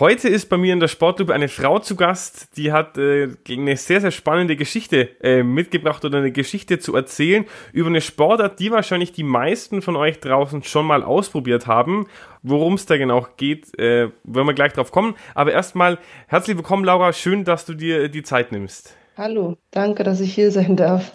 Heute ist bei mir in der Sportgruppe eine Frau zu Gast, die hat äh, eine sehr, sehr spannende Geschichte äh, mitgebracht oder eine Geschichte zu erzählen über eine Sportart, die wahrscheinlich die meisten von euch draußen schon mal ausprobiert haben. Worum es da genau geht, äh, werden wir gleich drauf kommen. Aber erstmal herzlich willkommen, Laura. Schön, dass du dir die Zeit nimmst. Hallo, danke, dass ich hier sein darf.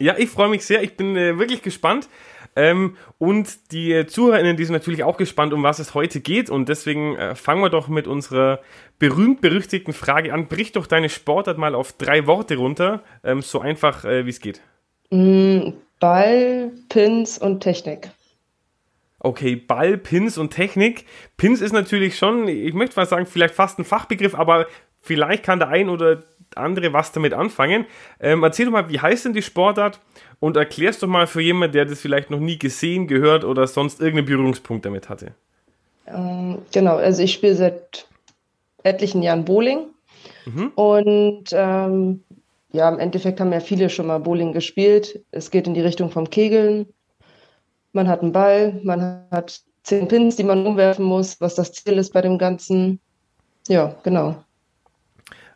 Ja, ich freue mich sehr. Ich bin äh, wirklich gespannt. Ähm, und die ZuhörerInnen, die sind natürlich auch gespannt, um was es heute geht. Und deswegen äh, fangen wir doch mit unserer berühmt-berüchtigten Frage an. Brich doch deine Sportart mal auf drei Worte runter, ähm, so einfach äh, wie es geht. Mm, Ball, Pins und Technik. Okay, Ball, Pins und Technik. Pins ist natürlich schon, ich möchte mal sagen, vielleicht fast ein Fachbegriff, aber vielleicht kann der ein oder andere was damit anfangen. Ähm, erzähl doch mal, wie heißt denn die Sportart und erklärst doch mal für jemanden, der das vielleicht noch nie gesehen, gehört oder sonst irgendeinen Berührungspunkt damit hatte. Ähm, genau, also ich spiele seit etlichen Jahren Bowling mhm. und ähm, ja, im Endeffekt haben ja viele schon mal Bowling gespielt. Es geht in die Richtung vom Kegeln. Man hat einen Ball, man hat zehn Pins, die man umwerfen muss, was das Ziel ist bei dem Ganzen. Ja, genau.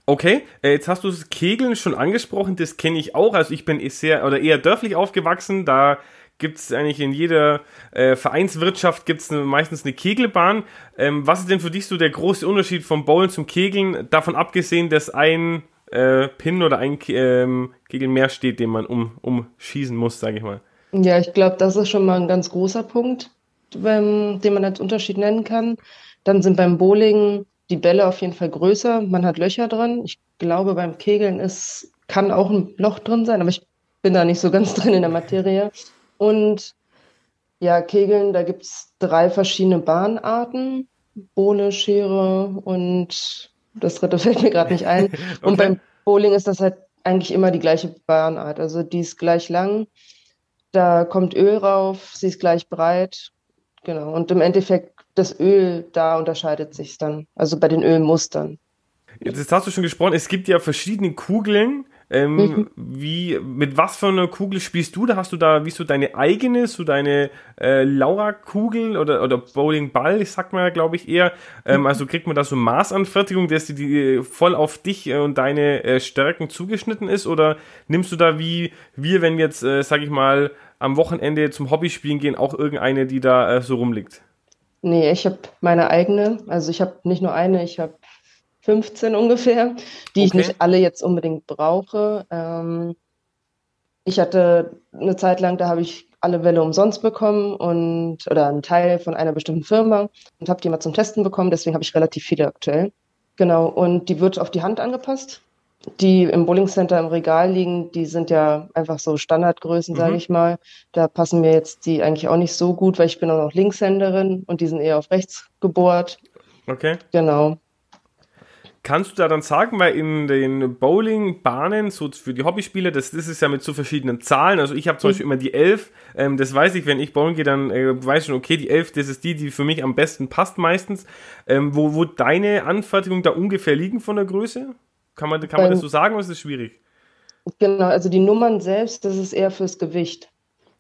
Okay, äh, jetzt hast du das Kegeln schon angesprochen, das kenne ich auch. Also ich bin sehr oder eher dörflich aufgewachsen, da gibt es eigentlich in jeder äh, Vereinswirtschaft gibt's ne, meistens eine Kegelbahn. Ähm, was ist denn für dich so der große Unterschied vom Bowlen zum Kegeln, davon abgesehen, dass ein äh, Pin oder ein ähm, Kegel mehr steht, den man um, umschießen muss, sage ich mal? Ja, ich glaube, das ist schon mal ein ganz großer Punkt, beim, den man als Unterschied nennen kann. Dann sind beim Bowling die Bälle auf jeden Fall größer. Man hat Löcher drin. Ich glaube, beim Kegeln ist, kann auch ein Loch drin sein, aber ich bin da nicht so ganz drin in der Materie. Und ja, Kegeln, da gibt es drei verschiedene Bahnarten. Bohle, Schere und das dritte fällt mir gerade nicht ein. okay. Und beim Bowling ist das halt eigentlich immer die gleiche Bahnart. Also die ist gleich lang, da kommt Öl rauf, sie ist gleich breit. Genau. Und im Endeffekt das Öl, da unterscheidet sich dann, also bei den Ölmustern. Jetzt hast du schon gesprochen, es gibt ja verschiedene Kugeln. Ähm, mhm. Wie, mit was für einer Kugel spielst du? Da hast du da, wie so deine eigene, so deine äh, Laura-Kugel oder, oder Bowling-Ball, ich sag mal, glaube ich eher. Ähm. Also kriegt man da so Maßanfertigung, dass die, die voll auf dich äh, und deine äh, Stärken zugeschnitten ist? Oder nimmst du da wie wir, wenn wir jetzt, äh, sag ich mal, am Wochenende zum Hobby spielen gehen, auch irgendeine, die da äh, so rumliegt? Nee, ich habe meine eigene. Also ich habe nicht nur eine, ich habe 15 ungefähr, die okay. ich nicht alle jetzt unbedingt brauche. Ähm, ich hatte eine Zeit lang, da habe ich alle Welle umsonst bekommen und oder einen Teil von einer bestimmten Firma und habe die mal zum Testen bekommen. Deswegen habe ich relativ viele aktuell. Genau. Und die wird auf die Hand angepasst die im Bowling Center im Regal liegen, die sind ja einfach so Standardgrößen, mhm. sage ich mal. Da passen mir jetzt die eigentlich auch nicht so gut, weil ich bin auch noch Linkshänderin und die sind eher auf rechts gebohrt. Okay. Genau. Kannst du da dann sagen, weil in den Bowling-Bahnen, so für die Hobbyspieler, das, das ist ja mit so verschiedenen Zahlen. Also ich habe zum mhm. Beispiel immer die 11, ähm, das weiß ich, wenn ich bowlen gehe, dann äh, weiß ich schon, okay, die 11, das ist die, die für mich am besten passt meistens. Ähm, wo, wo deine Anfertigung da ungefähr liegen von der Größe? Kann man, kann man das so sagen oder ist das schwierig? Genau, also die Nummern selbst, das ist eher fürs Gewicht.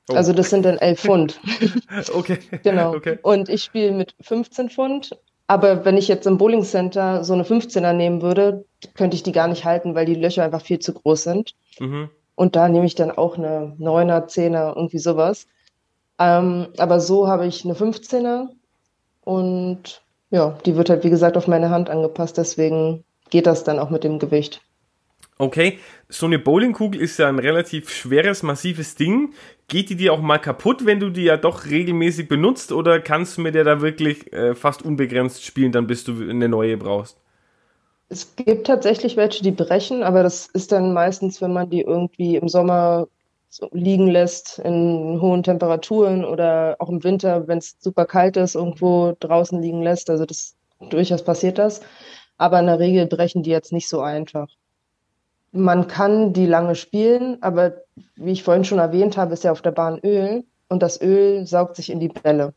Oh. Also das sind dann 11 Pfund. okay. genau. Okay. Und ich spiele mit 15 Pfund. Aber wenn ich jetzt im Bowling Center so eine 15er nehmen würde, könnte ich die gar nicht halten, weil die Löcher einfach viel zu groß sind. Mhm. Und da nehme ich dann auch eine 9er, 10er, irgendwie sowas. Ähm, aber so habe ich eine 15er und ja, die wird halt wie gesagt auf meine Hand angepasst. Deswegen geht das dann auch mit dem Gewicht. Okay, so eine Bowlingkugel ist ja ein relativ schweres, massives Ding. Geht die dir auch mal kaputt, wenn du die ja doch regelmäßig benutzt oder kannst du mit der da wirklich äh, fast unbegrenzt spielen, dann bis du eine neue brauchst? Es gibt tatsächlich welche, die brechen, aber das ist dann meistens, wenn man die irgendwie im Sommer so liegen lässt in hohen Temperaturen oder auch im Winter, wenn es super kalt ist, irgendwo draußen liegen lässt. Also das durchaus passiert das aber in der Regel brechen die jetzt nicht so einfach. Man kann die lange spielen, aber wie ich vorhin schon erwähnt habe, ist ja auf der Bahn Öl und das Öl saugt sich in die Bälle.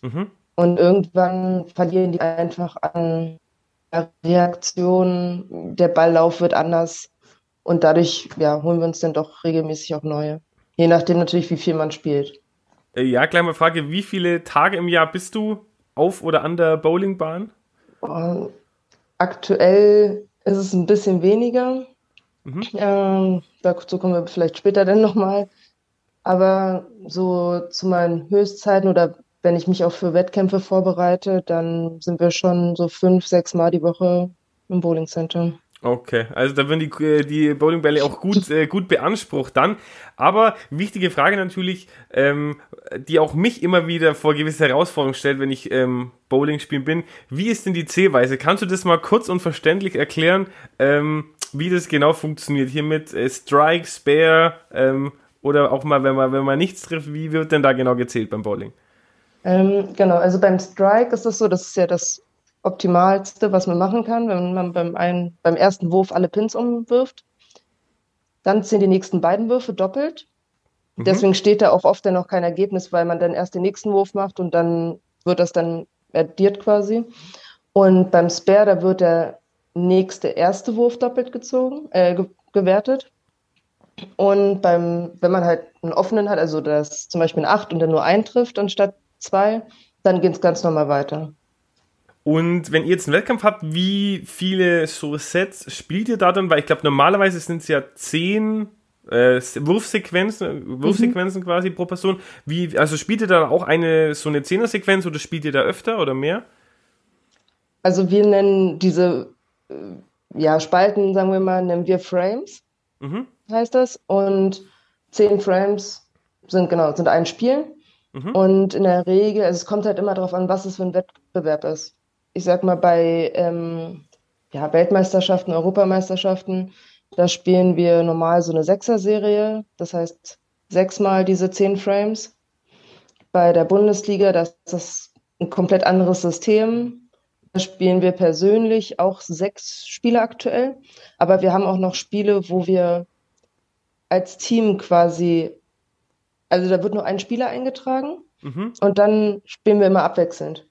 Mhm. Und irgendwann verlieren die einfach an Reaktion, der Balllauf wird anders und dadurch ja, holen wir uns dann doch regelmäßig auch neue. Je nachdem natürlich, wie viel man spielt. Äh, ja, kleine Frage, wie viele Tage im Jahr bist du auf oder an der Bowlingbahn? Aktuell ist es ein bisschen weniger. Mhm. Ähm, dazu kommen wir vielleicht später dann nochmal. Aber so zu meinen Höchstzeiten oder wenn ich mich auch für Wettkämpfe vorbereite, dann sind wir schon so fünf, sechs Mal die Woche im Bowling Center. Okay, also da werden die, äh, die Bowlingbälle auch gut, äh, gut beansprucht dann. Aber wichtige Frage natürlich, ähm, die auch mich immer wieder vor gewisse Herausforderungen stellt, wenn ich ähm, Bowling spielen bin. Wie ist denn die Zählweise? Kannst du das mal kurz und verständlich erklären, ähm, wie das genau funktioniert? Hier mit äh, Strike, Spare ähm, oder auch mal, wenn man, wenn man nichts trifft, wie wird denn da genau gezählt beim Bowling? Ähm, genau, also beim Strike ist es so, das ist ja das Optimalste, was man machen kann, wenn man beim, einen, beim ersten Wurf alle Pins umwirft. Dann zählen die nächsten beiden Würfe doppelt. Mhm. Deswegen steht da auch oft dann noch kein Ergebnis, weil man dann erst den nächsten Wurf macht und dann wird das dann addiert quasi. Und beim Spare, da wird der nächste erste Wurf doppelt gezogen, äh, ge gewertet. Und beim, wenn man halt einen offenen hat, also das zum Beispiel ein 8 und dann nur eintrifft anstatt zwei, dann geht es ganz normal weiter. Und wenn ihr jetzt einen Wettkampf habt, wie viele so Sets spielt ihr da dann? Weil ich glaube, normalerweise sind es ja zehn äh, Wurfsequenzen, Wurfsequenzen mhm. quasi pro Person. Wie, also spielt ihr da auch eine so eine Zehner-Sequenz oder spielt ihr da öfter oder mehr? Also wir nennen diese äh, ja, Spalten, sagen wir mal, nennen wir Frames, mhm. heißt das. Und zehn Frames sind genau, sind ein Spiel. Mhm. Und in der Regel, also es kommt halt immer darauf an, was es für ein Wettbewerb ist ich sag mal, bei ähm, ja, Weltmeisterschaften, Europameisterschaften, da spielen wir normal so eine Sechser-Serie, das heißt sechsmal diese zehn Frames. Bei der Bundesliga, das ist ein komplett anderes System. Da spielen wir persönlich auch sechs Spiele aktuell, aber wir haben auch noch Spiele, wo wir als Team quasi, also da wird nur ein Spieler eingetragen mhm. und dann spielen wir immer abwechselnd.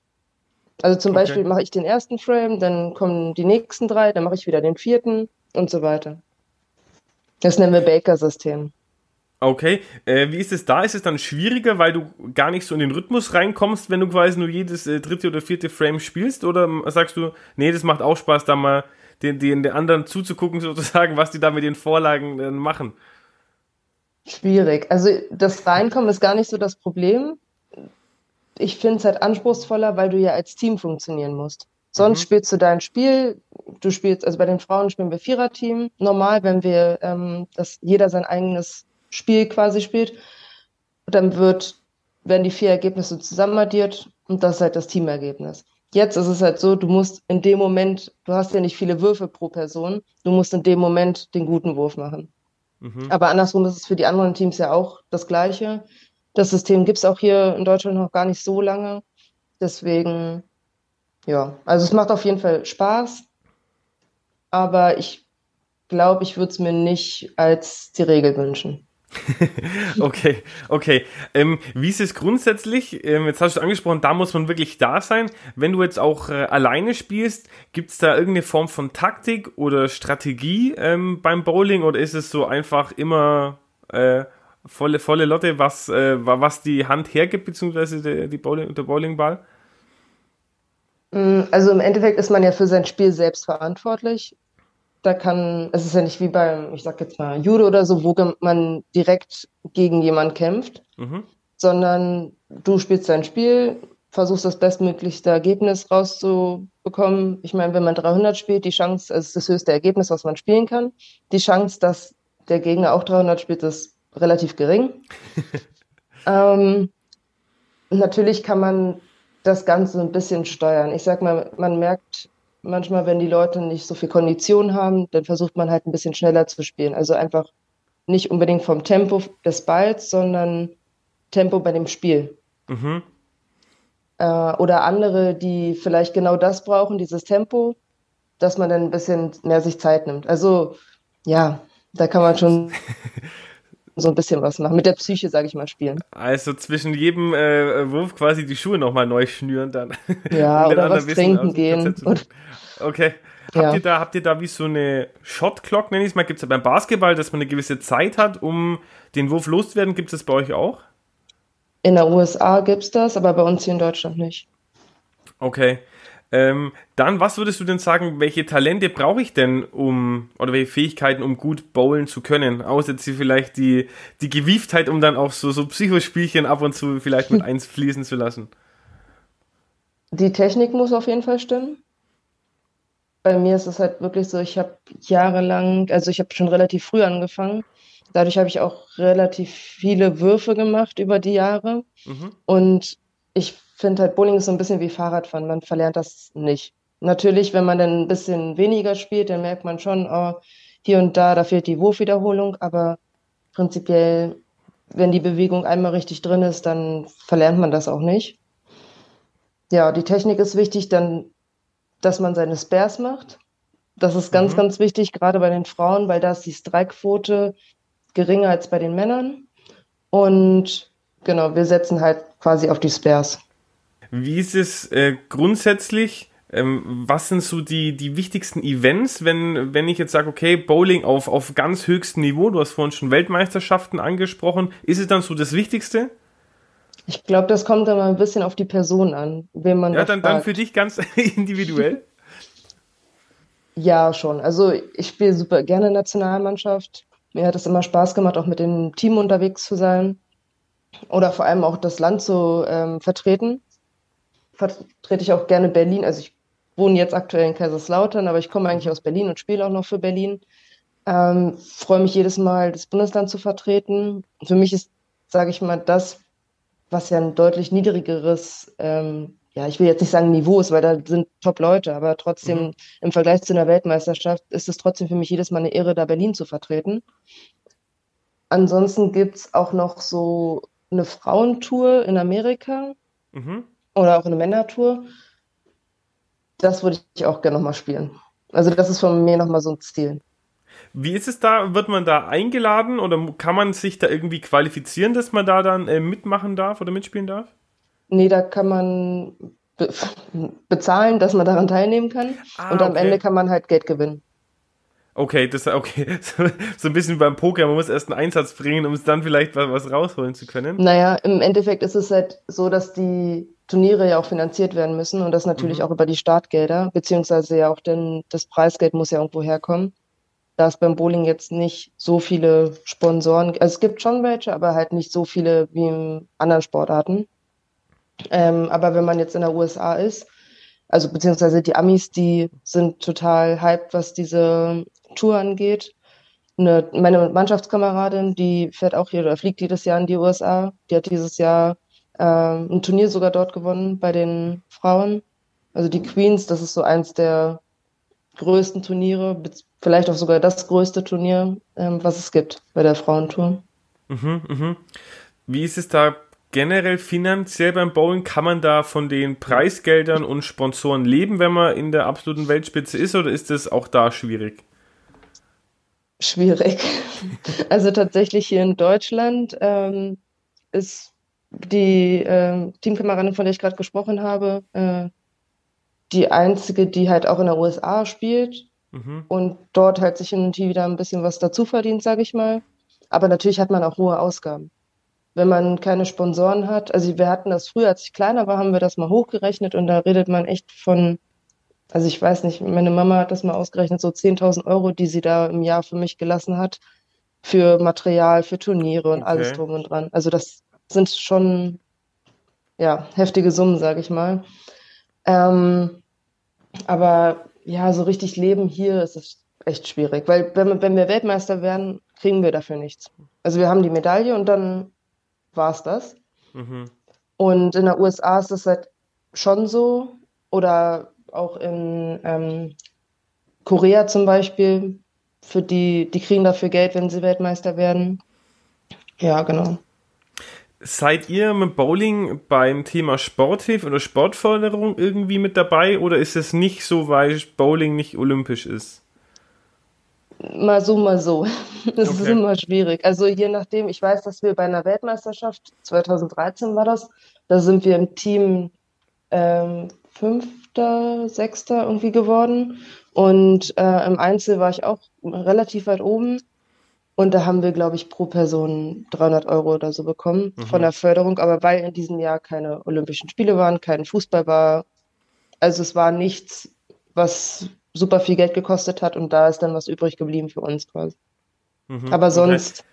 Also zum okay. Beispiel mache ich den ersten Frame, dann kommen die nächsten drei, dann mache ich wieder den vierten und so weiter. Das nennen wir Baker-System. Okay, äh, wie ist es da? Ist es dann schwieriger, weil du gar nicht so in den Rhythmus reinkommst, wenn du quasi nur jedes äh, dritte oder vierte Frame spielst? Oder sagst du, nee, das macht auch Spaß, da mal den, den, den anderen zuzugucken, sozusagen, was die da mit den Vorlagen äh, machen? Schwierig. Also das Reinkommen ist gar nicht so das Problem ich finde es halt anspruchsvoller, weil du ja als Team funktionieren musst. Sonst mhm. spielst du dein Spiel, du spielst, also bei den Frauen spielen wir Viererteam. Normal, wenn wir, ähm, dass jeder sein eigenes Spiel quasi spielt, dann wird, werden die vier Ergebnisse zusammenaddiert und das ist halt das Teamergebnis. Jetzt ist es halt so, du musst in dem Moment, du hast ja nicht viele Würfe pro Person, du musst in dem Moment den guten Wurf machen. Mhm. Aber andersrum ist es für die anderen Teams ja auch das Gleiche. Das System gibt es auch hier in Deutschland noch gar nicht so lange. Deswegen, ja, also es macht auf jeden Fall Spaß. Aber ich glaube, ich würde es mir nicht als die Regel wünschen. okay, okay. Ähm, wie ist es grundsätzlich? Ähm, jetzt hast du angesprochen, da muss man wirklich da sein. Wenn du jetzt auch äh, alleine spielst, gibt es da irgendeine Form von Taktik oder Strategie ähm, beim Bowling oder ist es so einfach immer äh, volle, volle Lotte, was, äh, was die Hand hergibt, beziehungsweise der, die Bowling, der Bowlingball? Mm, also im Endeffekt ist man ja für sein Spiel selbst verantwortlich. Da kann, es ist ja nicht wie beim, ich sag jetzt mal, Judo oder so, wo man direkt gegen jemanden kämpft, mhm. sondern du spielst dein Spiel, versuchst das bestmöglichste Ergebnis rauszubekommen. Ich meine, wenn man 300 spielt, die Chance, also das höchste Ergebnis, was man spielen kann, die Chance, dass der Gegner auch 300 spielt, ist relativ gering. ähm, natürlich kann man das Ganze ein bisschen steuern. Ich sag mal, man merkt manchmal, wenn die Leute nicht so viel Kondition haben, dann versucht man halt ein bisschen schneller zu spielen. Also einfach nicht unbedingt vom Tempo des Balls, sondern Tempo bei dem Spiel. Mhm. Äh, oder andere, die vielleicht genau das brauchen, dieses Tempo, dass man dann ein bisschen mehr sich Zeit nimmt. Also ja, da kann man schon so ein bisschen was machen. Mit der Psyche, sage ich mal, spielen. Also zwischen jedem äh, Wurf quasi die Schuhe nochmal neu schnüren dann. Ja, oder was trinken gehen. Okay. Habt, ja. ihr da, habt ihr da wie so eine Shot Clock, nenne ich es mal, gibt es ja beim Basketball, dass man eine gewisse Zeit hat, um den Wurf loszuwerden? Gibt es das bei euch auch? In der USA gibt es das, aber bei uns hier in Deutschland nicht. Okay. Ähm, dann, was würdest du denn sagen, welche Talente brauche ich denn, um, oder welche Fähigkeiten, um gut bowlen zu können? Außer jetzt vielleicht die, die Gewieftheit, um dann auch so, so Psychospielchen ab und zu vielleicht mit eins fließen zu lassen. Die Technik muss auf jeden Fall stimmen. Bei mir ist es halt wirklich so, ich habe jahrelang, also ich habe schon relativ früh angefangen. Dadurch habe ich auch relativ viele Würfe gemacht über die Jahre. Mhm. Und ich finde halt, Bowling ist so ein bisschen wie Fahrradfahren. Man verlernt das nicht. Natürlich, wenn man dann ein bisschen weniger spielt, dann merkt man schon, oh, hier und da, da fehlt die Wurfwiederholung. Aber prinzipiell, wenn die Bewegung einmal richtig drin ist, dann verlernt man das auch nicht. Ja, die Technik ist wichtig, dann, dass man seine Spares macht. Das ist ganz, mhm. ganz wichtig, gerade bei den Frauen, weil da ist die Strikequote geringer als bei den Männern. Und genau, wir setzen halt quasi auf die Spares. Wie ist es äh, grundsätzlich? Ähm, was sind so die, die wichtigsten Events, wenn, wenn ich jetzt sage, okay, Bowling auf, auf ganz höchstem Niveau, du hast vorhin schon Weltmeisterschaften angesprochen, ist es dann so das Wichtigste? Ich glaube, das kommt immer ein bisschen auf die Person an, wen man Ja, dann, dann für dich ganz individuell. Ja, schon. Also ich spiele super gerne Nationalmannschaft. Mir hat es immer Spaß gemacht, auch mit dem Team unterwegs zu sein oder vor allem auch das Land zu ähm, vertreten vertrete ich auch gerne Berlin. Also ich wohne jetzt aktuell in Kaiserslautern, aber ich komme eigentlich aus Berlin und spiele auch noch für Berlin. Ähm, freue mich jedes Mal, das Bundesland zu vertreten. Für mich ist, sage ich mal, das, was ja ein deutlich niedrigeres, ähm, ja, ich will jetzt nicht sagen Niveau ist, weil da sind Top-Leute, aber trotzdem mhm. im Vergleich zu einer Weltmeisterschaft ist es trotzdem für mich jedes Mal eine Ehre, da Berlin zu vertreten. Ansonsten gibt es auch noch so eine Frauentour in Amerika. Mhm oder auch eine Männertour. Das würde ich auch gerne nochmal spielen. Also das ist von mir nochmal so ein Ziel. Wie ist es da? Wird man da eingeladen oder kann man sich da irgendwie qualifizieren, dass man da dann äh, mitmachen darf oder mitspielen darf? Nee, da kann man be bezahlen, dass man daran teilnehmen kann. Ah, und am okay. Ende kann man halt Geld gewinnen. Okay, das okay. So, ein bisschen beim Poker, man muss erst einen Einsatz bringen, um es dann vielleicht was, rausholen zu können. Naja, im Endeffekt ist es halt so, dass die Turniere ja auch finanziert werden müssen und das natürlich mhm. auch über die Startgelder, beziehungsweise ja auch denn das Preisgeld muss ja irgendwo herkommen. Da es beim Bowling jetzt nicht so viele Sponsoren, also es gibt schon welche, aber halt nicht so viele wie in anderen Sportarten. Ähm, aber wenn man jetzt in der USA ist, also beziehungsweise die Amis, die sind total hyped, was diese Tour angeht. Eine, meine Mannschaftskameradin, die fährt auch hier oder fliegt jedes Jahr in die USA. Die hat dieses Jahr äh, ein Turnier sogar dort gewonnen bei den Frauen. Also die Queens, das ist so eins der größten Turniere, vielleicht auch sogar das größte Turnier, ähm, was es gibt bei der Frauentour. Mhm, mhm. Wie ist es da generell finanziell beim Bowling? Kann man da von den Preisgeldern und Sponsoren leben, wenn man in der absoluten Weltspitze ist, oder ist das auch da schwierig? Schwierig. Also tatsächlich hier in Deutschland ähm, ist die äh, Teamkameradin, von der ich gerade gesprochen habe, äh, die einzige, die halt auch in der USA spielt mhm. und dort halt sich in wieder ein bisschen was dazu verdient, sage ich mal. Aber natürlich hat man auch hohe Ausgaben. Wenn man keine Sponsoren hat, also wir hatten das früher, als ich kleiner war, haben wir das mal hochgerechnet und da redet man echt von, also ich weiß nicht, meine Mama hat das mal ausgerechnet, so 10.000 Euro, die sie da im Jahr für mich gelassen hat, für Material, für Turniere und okay. alles drum und dran. Also das sind schon ja, heftige Summen, sage ich mal. Ähm, aber ja, so richtig leben hier ist es echt schwierig, weil wenn, wenn wir Weltmeister werden, kriegen wir dafür nichts. Also wir haben die Medaille und dann war es das. Mhm. Und in der USA ist es halt schon so, oder auch in ähm, Korea zum Beispiel, für die, die kriegen dafür Geld, wenn sie Weltmeister werden. Ja, genau. Seid ihr mit Bowling beim Thema Sporthilfe oder Sportförderung irgendwie mit dabei oder ist es nicht so, weil Bowling nicht olympisch ist? Mal so, mal so. Das okay. ist immer schwierig. Also je nachdem, ich weiß, dass wir bei einer Weltmeisterschaft, 2013 war das, da sind wir im Team ähm, Fünfter, Sechster irgendwie geworden. Und äh, im Einzel war ich auch relativ weit oben. Und da haben wir, glaube ich, pro Person 300 Euro oder so bekommen mhm. von der Förderung. Aber weil in diesem Jahr keine Olympischen Spiele waren, kein Fußball war, also es war nichts, was super viel Geld gekostet hat. Und da ist dann was übrig geblieben für uns quasi. Mhm. Aber sonst,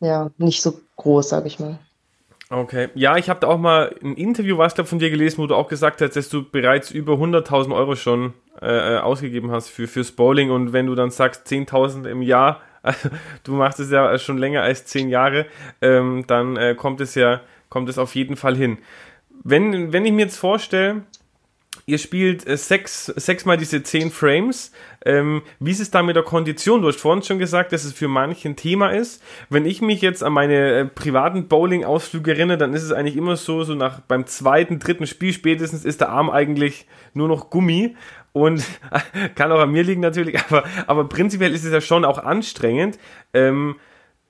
okay. ja, nicht so groß, sage ich mal. Okay, ja, ich habe da auch mal ein Interview, was glaube von dir gelesen, wo du auch gesagt hast, dass du bereits über 100.000 Euro schon äh, äh, ausgegeben hast für fürs Bowling und wenn du dann sagst 10.000 im Jahr, du machst es ja schon länger als 10 Jahre, ähm, dann äh, kommt es ja kommt es auf jeden Fall hin. Wenn wenn ich mir jetzt vorstelle, ihr spielt äh, sechs, sechsmal diese zehn Frames. Ähm, wie ist es da mit der Kondition? Du hast vorhin schon gesagt, dass es für manche ein Thema ist. Wenn ich mich jetzt an meine äh, privaten Bowling-Ausflüge erinnere, dann ist es eigentlich immer so, so nach beim zweiten, dritten Spiel spätestens ist der Arm eigentlich nur noch Gummi. Und kann auch an mir liegen natürlich, aber, aber prinzipiell ist es ja schon auch anstrengend. Ähm,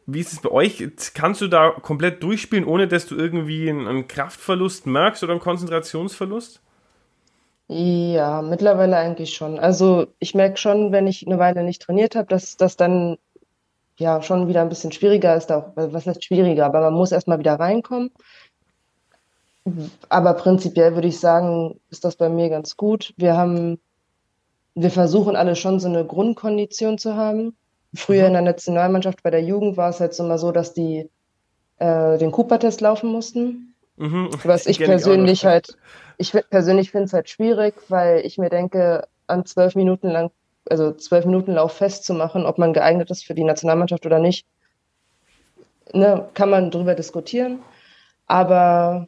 wie ist es bei euch? Kannst du da komplett durchspielen, ohne dass du irgendwie einen Kraftverlust merkst oder einen Konzentrationsverlust? Ja, mittlerweile eigentlich schon. Also ich merke schon, wenn ich eine Weile nicht trainiert habe, dass das dann ja schon wieder ein bisschen schwieriger ist. Auch, was heißt schwieriger? Aber man muss erstmal wieder reinkommen. Aber prinzipiell würde ich sagen, ist das bei mir ganz gut. Wir haben, wir versuchen alle schon so eine Grundkondition zu haben. Früher in mhm. der Nationalmannschaft bei der Jugend war es halt so immer so, dass die äh, den Cooper-Test laufen mussten. Mhm. Was ich persönlich halt ich persönlich finde es halt schwierig, weil ich mir denke, an zwölf Minuten lang, also zwölf Minuten Lauf festzumachen, ob man geeignet ist für die Nationalmannschaft oder nicht, ne, kann man darüber diskutieren. Aber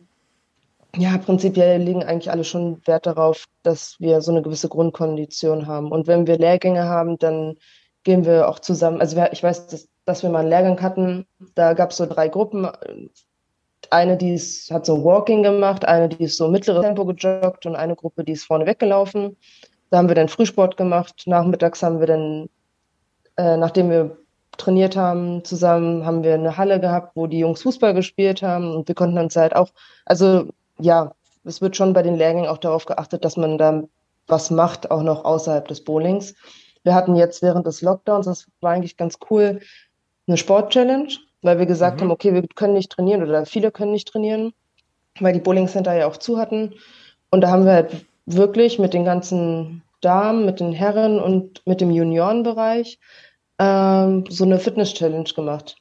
ja, prinzipiell liegen eigentlich alle schon Wert darauf, dass wir so eine gewisse Grundkondition haben. Und wenn wir Lehrgänge haben, dann gehen wir auch zusammen. Also ich weiß, dass, dass wir mal einen Lehrgang hatten. Da gab es so drei Gruppen eine, die ist, hat so Walking gemacht, eine, die ist so mittleres Tempo gejoggt und eine Gruppe, die ist vorne weggelaufen. Da haben wir dann Frühsport gemacht. Nachmittags haben wir dann, äh, nachdem wir trainiert haben zusammen, haben wir eine Halle gehabt, wo die Jungs Fußball gespielt haben und wir konnten uns halt auch, also ja, es wird schon bei den Lehrgängen auch darauf geachtet, dass man da was macht, auch noch außerhalb des Bowlings. Wir hatten jetzt während des Lockdowns, das war eigentlich ganz cool, eine Sport-Challenge weil wir gesagt mhm. haben, okay, wir können nicht trainieren oder viele können nicht trainieren, weil die Bowling Center ja auch zu hatten. Und da haben wir halt wirklich mit den ganzen Damen, mit den Herren und mit dem Juniorenbereich ähm, so eine Fitness-Challenge gemacht.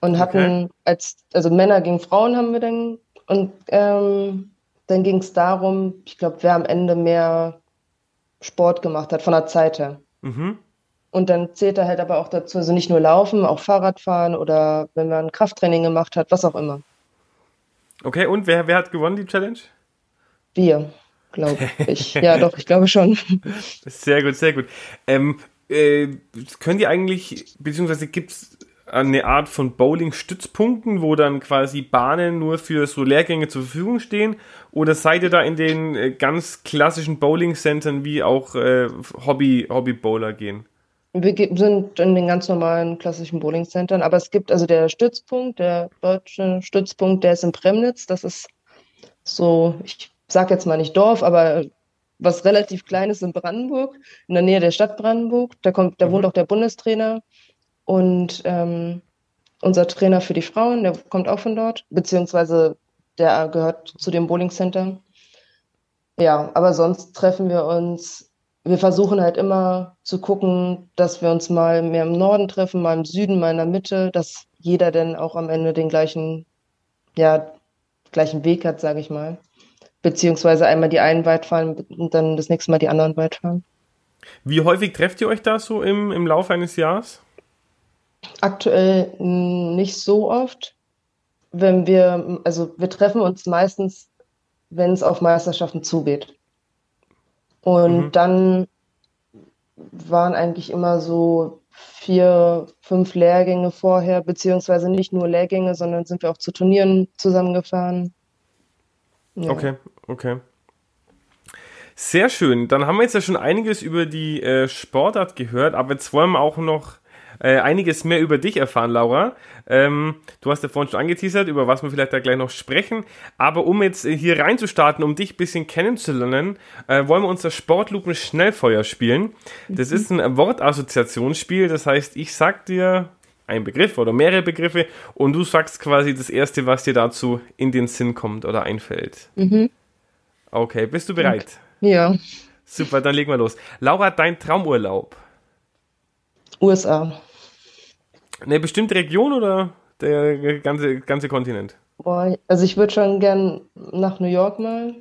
Und hatten okay. als, also Männer gegen Frauen haben wir dann, und ähm, dann ging es darum, ich glaube, wer am Ende mehr Sport gemacht hat, von der Zeit her. Mhm. Und dann zählt er halt aber auch dazu, also nicht nur Laufen, auch Fahrradfahren oder wenn man Krafttraining gemacht hat, was auch immer. Okay, und wer, wer hat gewonnen die Challenge? Wir, glaube ich. ja, doch, ich glaube schon. Sehr gut, sehr gut. Ähm, äh, könnt ihr eigentlich, beziehungsweise gibt es eine Art von Bowling-Stützpunkten, wo dann quasi Bahnen nur für so Lehrgänge zur Verfügung stehen? Oder seid ihr da in den äh, ganz klassischen Bowling-Centern wie auch äh, Hobby, Hobby-Bowler gehen? Wir sind in den ganz normalen klassischen Bowling-Centern, aber es gibt also der Stützpunkt, der deutsche Stützpunkt, der ist in Premnitz. Das ist so, ich sag jetzt mal nicht Dorf, aber was relativ kleines in Brandenburg, in der Nähe der Stadt Brandenburg. Da kommt, da mhm. wohnt auch der Bundestrainer und ähm, unser Trainer für die Frauen, der kommt auch von dort, beziehungsweise der gehört zu dem Bowling Center. Ja, aber sonst treffen wir uns wir versuchen halt immer zu gucken, dass wir uns mal mehr im Norden treffen, mal im Süden, mal in der Mitte, dass jeder dann auch am Ende den gleichen, ja, gleichen Weg hat, sage ich mal. Beziehungsweise einmal die einen weit fahren und dann das nächste Mal die anderen weit fahren. Wie häufig trefft ihr euch da so im, im Laufe eines Jahres? Aktuell nicht so oft. Wenn wir, also wir treffen uns meistens, wenn es auf Meisterschaften zugeht. Und mhm. dann waren eigentlich immer so vier, fünf Lehrgänge vorher, beziehungsweise nicht nur Lehrgänge, sondern sind wir auch zu Turnieren zusammengefahren. Ja. Okay, okay. Sehr schön. Dann haben wir jetzt ja schon einiges über die äh, Sportart gehört, aber jetzt wollen wir auch noch äh, einiges mehr über dich erfahren, Laura. Ähm, du hast ja vorhin schon angeteasert, über was wir vielleicht da gleich noch sprechen. Aber um jetzt hier reinzustarten, um dich ein bisschen kennenzulernen, äh, wollen wir unser Sportlupen Schnellfeuer spielen. Das mhm. ist ein Wortassoziationsspiel. Das heißt, ich sag dir einen Begriff oder mehrere Begriffe und du sagst quasi das erste, was dir dazu in den Sinn kommt oder einfällt. Mhm. Okay, bist du bereit? Ja. Super, dann legen wir los. Laura, dein Traumurlaub? USA. Eine bestimmte Region oder der ganze, ganze Kontinent? Boah, also ich würde schon gern nach New York mal.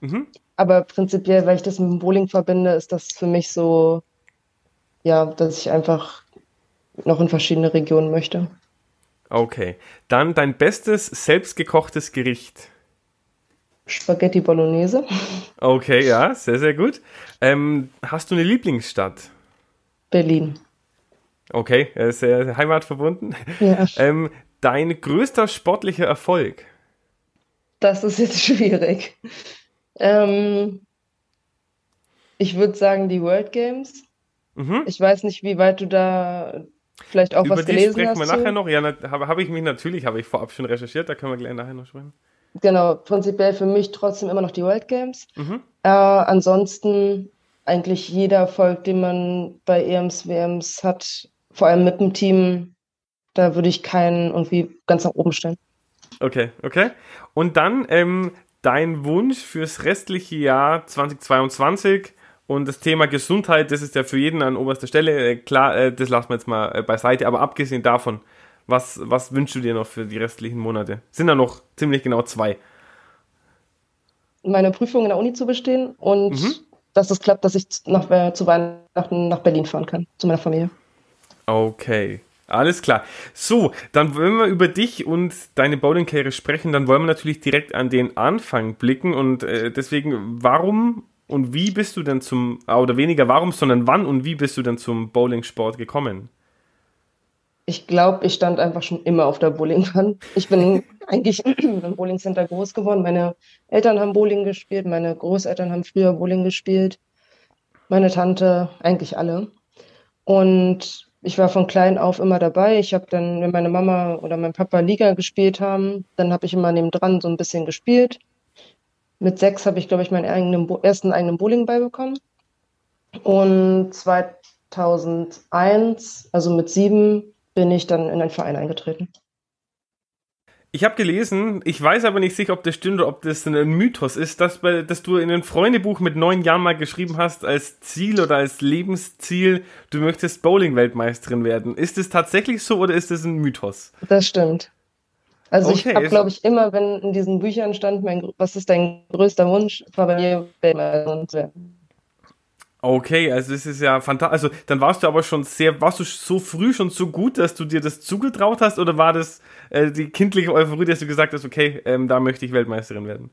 Mhm. Aber prinzipiell, weil ich das mit dem Bowling verbinde, ist das für mich so, ja, dass ich einfach noch in verschiedene Regionen möchte. Okay. Dann dein bestes selbstgekochtes Gericht. Spaghetti Bolognese. Okay, ja, sehr, sehr gut. Ähm, hast du eine Lieblingsstadt? Berlin. Okay, sehr heimatverbunden. Ja. Ähm, dein größter sportlicher Erfolg? Das ist jetzt schwierig. Ähm, ich würde sagen die World Games. Mhm. Ich weiß nicht, wie weit du da vielleicht auch Über was gelesen hast. Über die sprechen wir nachher noch. Ja, habe hab ich mich natürlich, habe ich vorab schon recherchiert, da können wir gleich nachher noch sprechen. Genau, prinzipiell für mich trotzdem immer noch die World Games. Mhm. Äh, ansonsten eigentlich jeder Erfolg, den man bei EMs, WMs hat, vor allem mit dem Team, da würde ich keinen irgendwie ganz nach oben stellen. Okay, okay. Und dann ähm, dein Wunsch fürs restliche Jahr 2022 und das Thema Gesundheit, das ist ja für jeden an oberster Stelle. Äh, klar, äh, das lassen wir jetzt mal äh, beiseite. Aber abgesehen davon, was, was wünschst du dir noch für die restlichen Monate? Sind da noch ziemlich genau zwei? Meine Prüfung in der Uni zu bestehen und mhm. dass es klappt, dass ich nach, äh, zu Weihnachten nach Berlin fahren kann, zu meiner Familie. Okay. Alles klar. So, dann wollen wir über dich und deine Bowling-Karriere sprechen. Dann wollen wir natürlich direkt an den Anfang blicken. Und äh, deswegen, warum und wie bist du denn zum, ah, oder weniger warum, sondern wann und wie bist du denn zum Bowling-Sport gekommen? Ich glaube, ich stand einfach schon immer auf der Bowlingbahn. Ich bin eigentlich im Bowling-Center groß geworden. Meine Eltern haben Bowling gespielt, meine Großeltern haben früher Bowling gespielt, meine Tante, eigentlich alle. Und ich war von klein auf immer dabei. Ich habe dann, wenn meine Mama oder mein Papa Liga gespielt haben, dann habe ich immer neben dran so ein bisschen gespielt. Mit sechs habe ich, glaube ich, meinen eigenen, ersten eigenen Bowlingball bekommen. Und 2001, also mit sieben, bin ich dann in einen Verein eingetreten. Ich habe gelesen, ich weiß aber nicht sicher, ob das stimmt oder ob das ein Mythos ist, dass, bei, dass du in einem Freundebuch mit neun Jahren mal geschrieben hast, als Ziel oder als Lebensziel, du möchtest Bowling-Weltmeisterin werden. Ist es tatsächlich so oder ist es ein Mythos? Das stimmt. Also okay, ich habe, glaube ich, immer, wenn in diesen Büchern stand, mein, was ist dein größter Wunsch, war bei mir Weltmeisterin zu werden. Okay, also es ist ja fantastisch. Also dann warst du aber schon sehr, warst du so früh schon so gut, dass du dir das zugetraut hast oder war das äh, die kindliche Euphorie, dass du gesagt hast, okay, ähm, da möchte ich Weltmeisterin werden?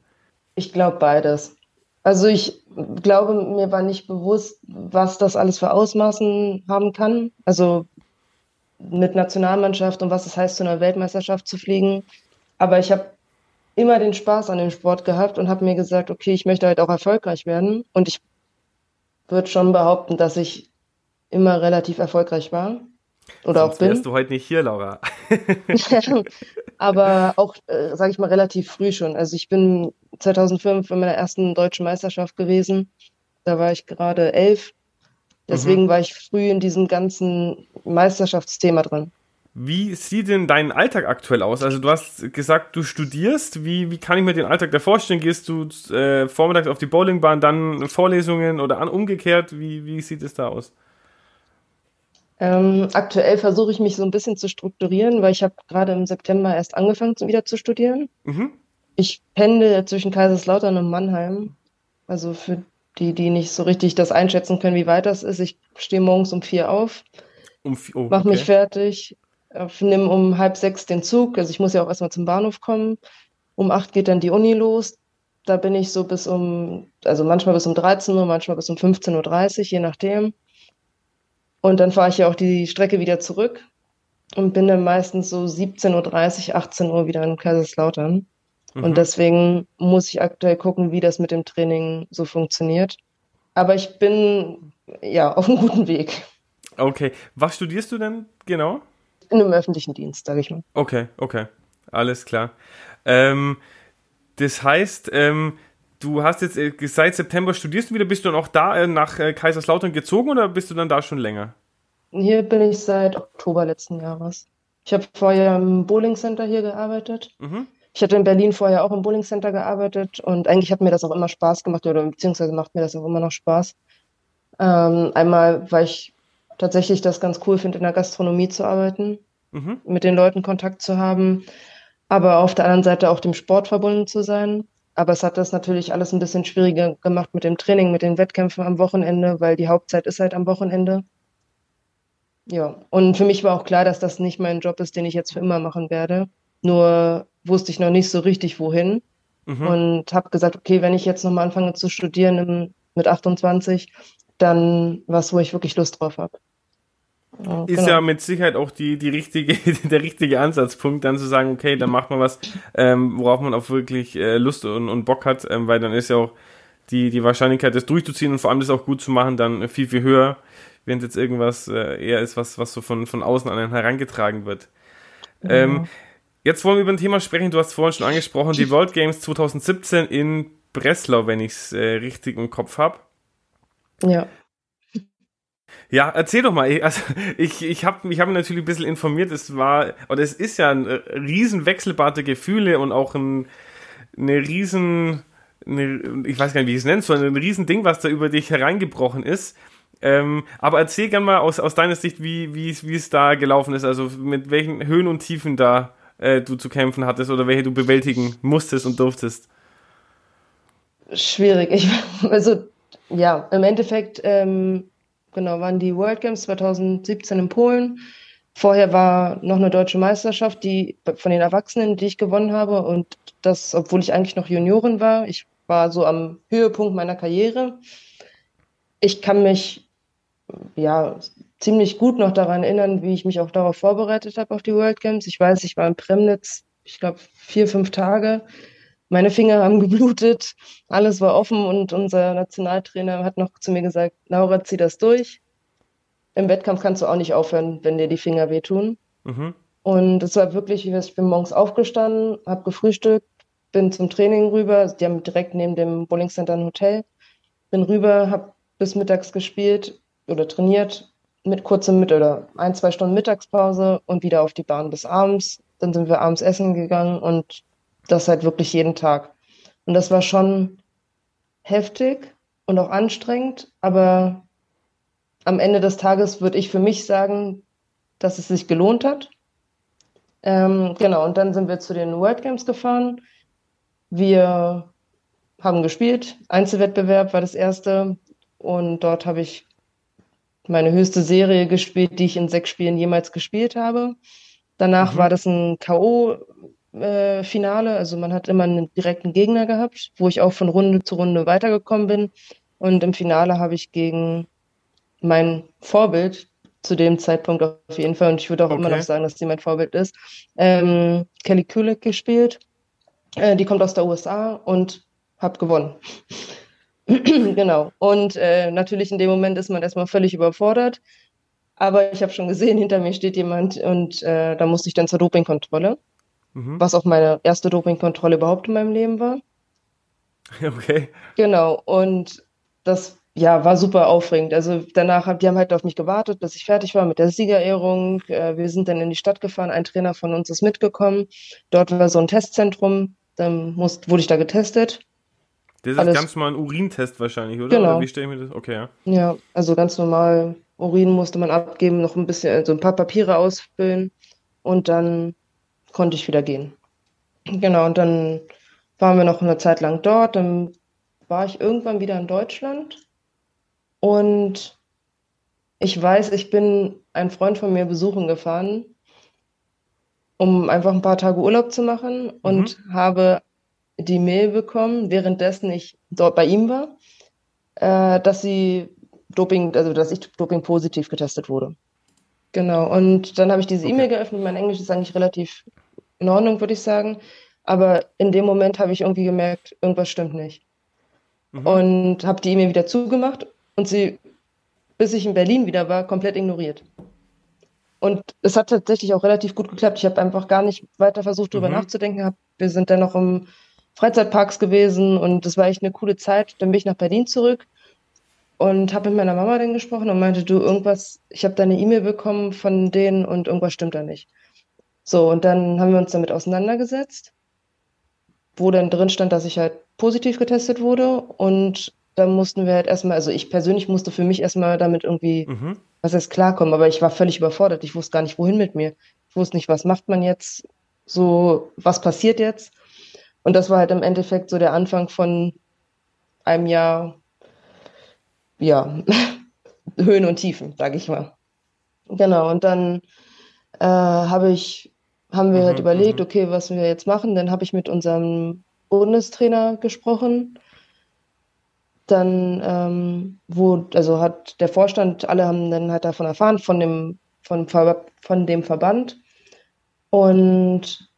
Ich glaube beides. Also ich glaube, mir war nicht bewusst, was das alles für Ausmaßen haben kann. Also mit Nationalmannschaft und was es heißt, zu einer Weltmeisterschaft zu fliegen. Aber ich habe immer den Spaß an dem Sport gehabt und habe mir gesagt, okay, ich möchte halt auch erfolgreich werden. Und ich würde schon behaupten, dass ich immer relativ erfolgreich war. Oder Sonst auch bin. wärst du heute nicht hier, Laura. Aber auch, äh, sage ich mal, relativ früh schon. Also ich bin 2005 in meiner ersten deutschen Meisterschaft gewesen. Da war ich gerade elf. Deswegen mhm. war ich früh in diesem ganzen Meisterschaftsthema drin. Wie sieht denn dein Alltag aktuell aus? Also du hast gesagt, du studierst. Wie, wie kann ich mir den Alltag da vorstellen? Gehst du äh, vormittags auf die Bowlingbahn, dann Vorlesungen oder an, umgekehrt? Wie, wie sieht es da aus? Ähm, aktuell versuche ich mich so ein bisschen zu strukturieren, weil ich habe gerade im September erst angefangen wieder zu studieren. Mhm. Ich pendel zwischen Kaiserslautern und Mannheim. Also für die, die nicht so richtig das einschätzen können, wie weit das ist. Ich stehe morgens um vier auf, um oh, mache okay. mich fertig, nimm um halb sechs den Zug. Also ich muss ja auch erstmal zum Bahnhof kommen. Um acht geht dann die Uni los. Da bin ich so bis um, also manchmal bis um 13 Uhr, manchmal bis um 15.30 Uhr, je nachdem. Und dann fahre ich ja auch die Strecke wieder zurück und bin dann meistens so 17.30 Uhr, 18 Uhr wieder in Kaiserslautern. Mhm. Und deswegen muss ich aktuell gucken, wie das mit dem Training so funktioniert. Aber ich bin ja auf einem guten Weg. Okay. Was studierst du denn genau? In einem öffentlichen Dienst, sage ich mal. Okay, okay. Alles klar. Ähm, das heißt, ähm, du hast jetzt äh, seit September studierst du wieder, bist du dann auch da äh, nach äh, Kaiserslautern gezogen oder bist du dann da schon länger? Hier bin ich seit Oktober letzten Jahres. Ich habe vorher im Bowling Center hier gearbeitet. Mhm. Ich hatte in Berlin vorher auch im Bowling Center gearbeitet und eigentlich hat mir das auch immer Spaß gemacht oder beziehungsweise macht mir das auch immer noch Spaß. Ähm, einmal, weil ich tatsächlich das ganz cool finde, in der Gastronomie zu arbeiten, mhm. mit den Leuten Kontakt zu haben, aber auf der anderen Seite auch dem Sport verbunden zu sein. Aber es hat das natürlich alles ein bisschen schwieriger gemacht mit dem Training, mit den Wettkämpfen am Wochenende, weil die Hauptzeit ist halt am Wochenende. Ja, und für mich war auch klar, dass das nicht mein Job ist, den ich jetzt für immer machen werde. Nur wusste ich noch nicht so richtig, wohin. Mhm. Und habe gesagt, okay, wenn ich jetzt nochmal anfange zu studieren im, mit 28, dann was, wo ich wirklich Lust drauf habe. Ja, ist genau. ja mit Sicherheit auch die, die richtige, der richtige Ansatzpunkt, dann zu sagen, okay, dann macht man was, ähm, worauf man auch wirklich äh, Lust und, und Bock hat, ähm, weil dann ist ja auch die, die Wahrscheinlichkeit, das durchzuziehen und vor allem das auch gut zu machen, dann viel, viel höher, während jetzt irgendwas äh, eher ist, was, was so von, von außen an einen herangetragen wird. Ja. Ähm, Jetzt wollen wir über ein Thema sprechen. Du hast vorhin schon angesprochen, die World Games 2017 in Breslau, wenn ich es äh, richtig im Kopf habe. Ja. Ja, erzähl doch mal. Also ich, ich habe ich hab mich natürlich ein bisschen informiert. Es war, oder es ist ja ein äh, riesen wechselbare Gefühle und auch ein, eine riesen, eine, ich weiß gar nicht, wie ich es nenne, so ein riesen Ding, was da über dich hereingebrochen ist. Ähm, aber erzähl gerne mal aus, aus deiner Sicht, wie, wie, wie es da gelaufen ist, also mit welchen Höhen und Tiefen da äh, du zu kämpfen hattest oder welche du bewältigen musstest und durftest? Schwierig. Ich, also ja, im Endeffekt ähm, genau waren die World Games 2017 in Polen. Vorher war noch eine deutsche Meisterschaft, die von den Erwachsenen, die ich gewonnen habe und das, obwohl ich eigentlich noch Juniorin war. Ich war so am Höhepunkt meiner Karriere. Ich kann mich ja ziemlich gut noch daran erinnern, wie ich mich auch darauf vorbereitet habe, auf die World Games. Ich weiß, ich war in Premnitz, ich glaube, vier, fünf Tage. Meine Finger haben geblutet, alles war offen und unser Nationaltrainer hat noch zu mir gesagt, Laura, zieh das durch. Im Wettkampf kannst du auch nicht aufhören, wenn dir die Finger wehtun. Mhm. Und es war wirklich, ich bin morgens aufgestanden, habe gefrühstückt, bin zum Training rüber. Die haben direkt neben dem Bowling Center ein Hotel. Bin rüber, habe bis mittags gespielt oder trainiert, mit kurzem mit oder ein, zwei Stunden Mittagspause und wieder auf die Bahn bis abends. Dann sind wir abends essen gegangen und das halt wirklich jeden Tag. Und das war schon heftig und auch anstrengend, aber am Ende des Tages würde ich für mich sagen, dass es sich gelohnt hat. Ähm, genau, und dann sind wir zu den World Games gefahren. Wir haben gespielt. Einzelwettbewerb war das erste. Und dort habe ich meine höchste Serie gespielt, die ich in sechs Spielen jemals gespielt habe. Danach mhm. war das ein K.O.-Finale, also man hat immer einen direkten Gegner gehabt, wo ich auch von Runde zu Runde weitergekommen bin. Und im Finale habe ich gegen mein Vorbild zu dem Zeitpunkt auf jeden Fall, und ich würde auch okay. immer noch sagen, dass sie mein Vorbild ist, ähm, Kelly Kulick gespielt. Äh, die kommt aus der USA und habe gewonnen. genau. Und äh, natürlich in dem Moment ist man erstmal völlig überfordert. Aber ich habe schon gesehen, hinter mir steht jemand und äh, da musste ich dann zur Dopingkontrolle. Mhm. Was auch meine erste Dopingkontrolle überhaupt in meinem Leben war. Okay. Genau. Und das ja, war super aufregend. Also danach, die haben halt auf mich gewartet, bis ich fertig war mit der Siegerehrung. Äh, wir sind dann in die Stadt gefahren. Ein Trainer von uns ist mitgekommen. Dort war so ein Testzentrum. Dann musste, wurde ich da getestet. Das ist alles. ganz normal ein Urintest wahrscheinlich, oder? Genau. Oder wie stelle ich mir das? Okay, ja. Ja, also ganz normal. Urin musste man abgeben, noch ein bisschen, also ein paar Papiere ausfüllen und dann konnte ich wieder gehen. Genau, und dann waren wir noch eine Zeit lang dort. Dann war ich irgendwann wieder in Deutschland und ich weiß, ich bin einen Freund von mir besuchen gefahren, um einfach ein paar Tage Urlaub zu machen und mhm. habe die Mail bekommen, währenddessen ich dort bei ihm war, äh, dass sie Doping, also dass ich Doping positiv getestet wurde. Genau. Und dann habe ich diese okay. E-Mail geöffnet. Mein Englisch ist eigentlich relativ in Ordnung, würde ich sagen. Aber in dem Moment habe ich irgendwie gemerkt, irgendwas stimmt nicht. mhm. und habe die E-Mail wieder zugemacht und sie, bis ich in Berlin wieder war, komplett ignoriert. Und es hat tatsächlich auch relativ gut geklappt. Ich habe einfach gar nicht weiter versucht, darüber mhm. nachzudenken. Wir sind dann noch im Freizeitparks gewesen und das war echt eine coole Zeit. Dann bin ich nach Berlin zurück und habe mit meiner Mama dann gesprochen und meinte, du, irgendwas, ich habe da eine E-Mail bekommen von denen und irgendwas stimmt da nicht. So, und dann haben wir uns damit auseinandergesetzt, wo dann drin stand, dass ich halt positiv getestet wurde und dann mussten wir halt erstmal, also ich persönlich musste für mich erstmal damit irgendwie, mhm. was heißt klarkommen, aber ich war völlig überfordert. Ich wusste gar nicht, wohin mit mir. Ich wusste nicht, was macht man jetzt, so, was passiert jetzt. Und das war halt im Endeffekt so der Anfang von einem Jahr ja, Höhen und Tiefen, sage ich mal. Genau, und dann äh, habe ich, haben wir halt mhm, halt überlegt, mhm. okay, was wir jetzt machen. Dann habe ich mit unserem Bundestrainer gesprochen. Dann, ähm, wo, also hat der Vorstand, alle haben dann halt davon erfahren, von dem, von, von dem Verband. Und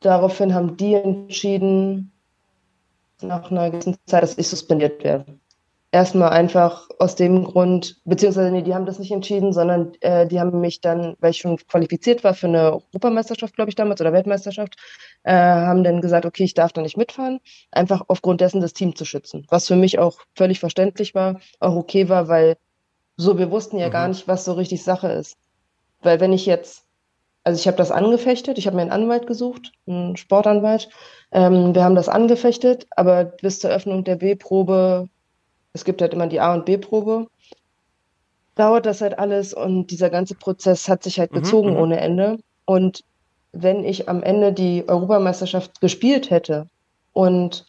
daraufhin haben die entschieden, nach einer gewissen Zeit, dass ich suspendiert werde erstmal einfach aus dem Grund, beziehungsweise nee, die haben das nicht entschieden, sondern äh, die haben mich dann, weil ich schon qualifiziert war für eine Europameisterschaft, glaube ich damals, oder Weltmeisterschaft, äh, haben dann gesagt, okay, ich darf da nicht mitfahren, einfach aufgrund dessen das Team zu schützen. Was für mich auch völlig verständlich war, auch okay war, weil so, wir wussten ja mhm. gar nicht, was so richtig Sache ist. Weil wenn ich jetzt, also ich habe das angefechtet, ich habe mir einen Anwalt gesucht, einen Sportanwalt, ähm, wir haben das angefechtet, aber bis zur Öffnung der B-Probe es gibt halt immer die A- und B-Probe, dauert das halt alles und dieser ganze Prozess hat sich halt mhm, gezogen mhm, ohne Ende. Und wenn ich am Ende die Europameisterschaft gespielt hätte und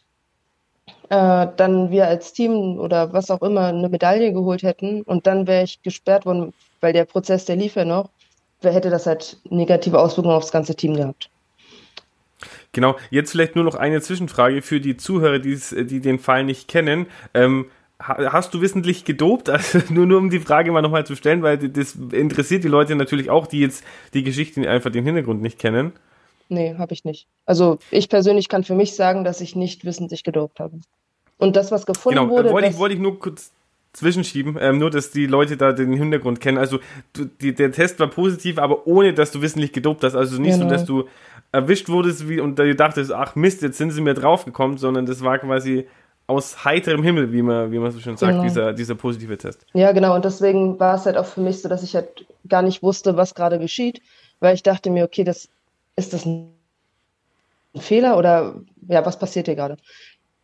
äh, dann wir als Team oder was auch immer eine Medaille geholt hätten und dann wäre ich gesperrt worden, weil der Prozess, der lief ja noch, wer hätte das halt negative Auswirkungen aufs ganze Team gehabt. Genau, jetzt vielleicht nur noch eine Zwischenfrage für die Zuhörer, die den Fall nicht kennen. Ähm, hast du wissentlich gedopt? Also nur, nur um die Frage mal nochmal zu stellen, weil das interessiert die Leute natürlich auch, die jetzt die Geschichte einfach den Hintergrund nicht kennen. Nee, habe ich nicht. Also ich persönlich kann für mich sagen, dass ich nicht wissentlich gedopt habe. Und das, was gefunden genau, wurde. Wollte ich, wollte ich nur kurz zwischenschieben, ähm, nur dass die Leute da den Hintergrund kennen. Also du, die, der Test war positiv, aber ohne dass du wissentlich gedopt hast. Also nicht genau. so, dass du erwischt wurdest wie, und da dachtest, ach Mist, jetzt sind sie mir draufgekommen, sondern das war quasi aus heiterem Himmel, wie man, wie man so schön sagt, genau. dieser, dieser positive Test. Ja, genau. Und deswegen war es halt auch für mich so, dass ich halt gar nicht wusste, was gerade geschieht, weil ich dachte mir, okay, das ist das ein Fehler oder ja, was passiert hier gerade?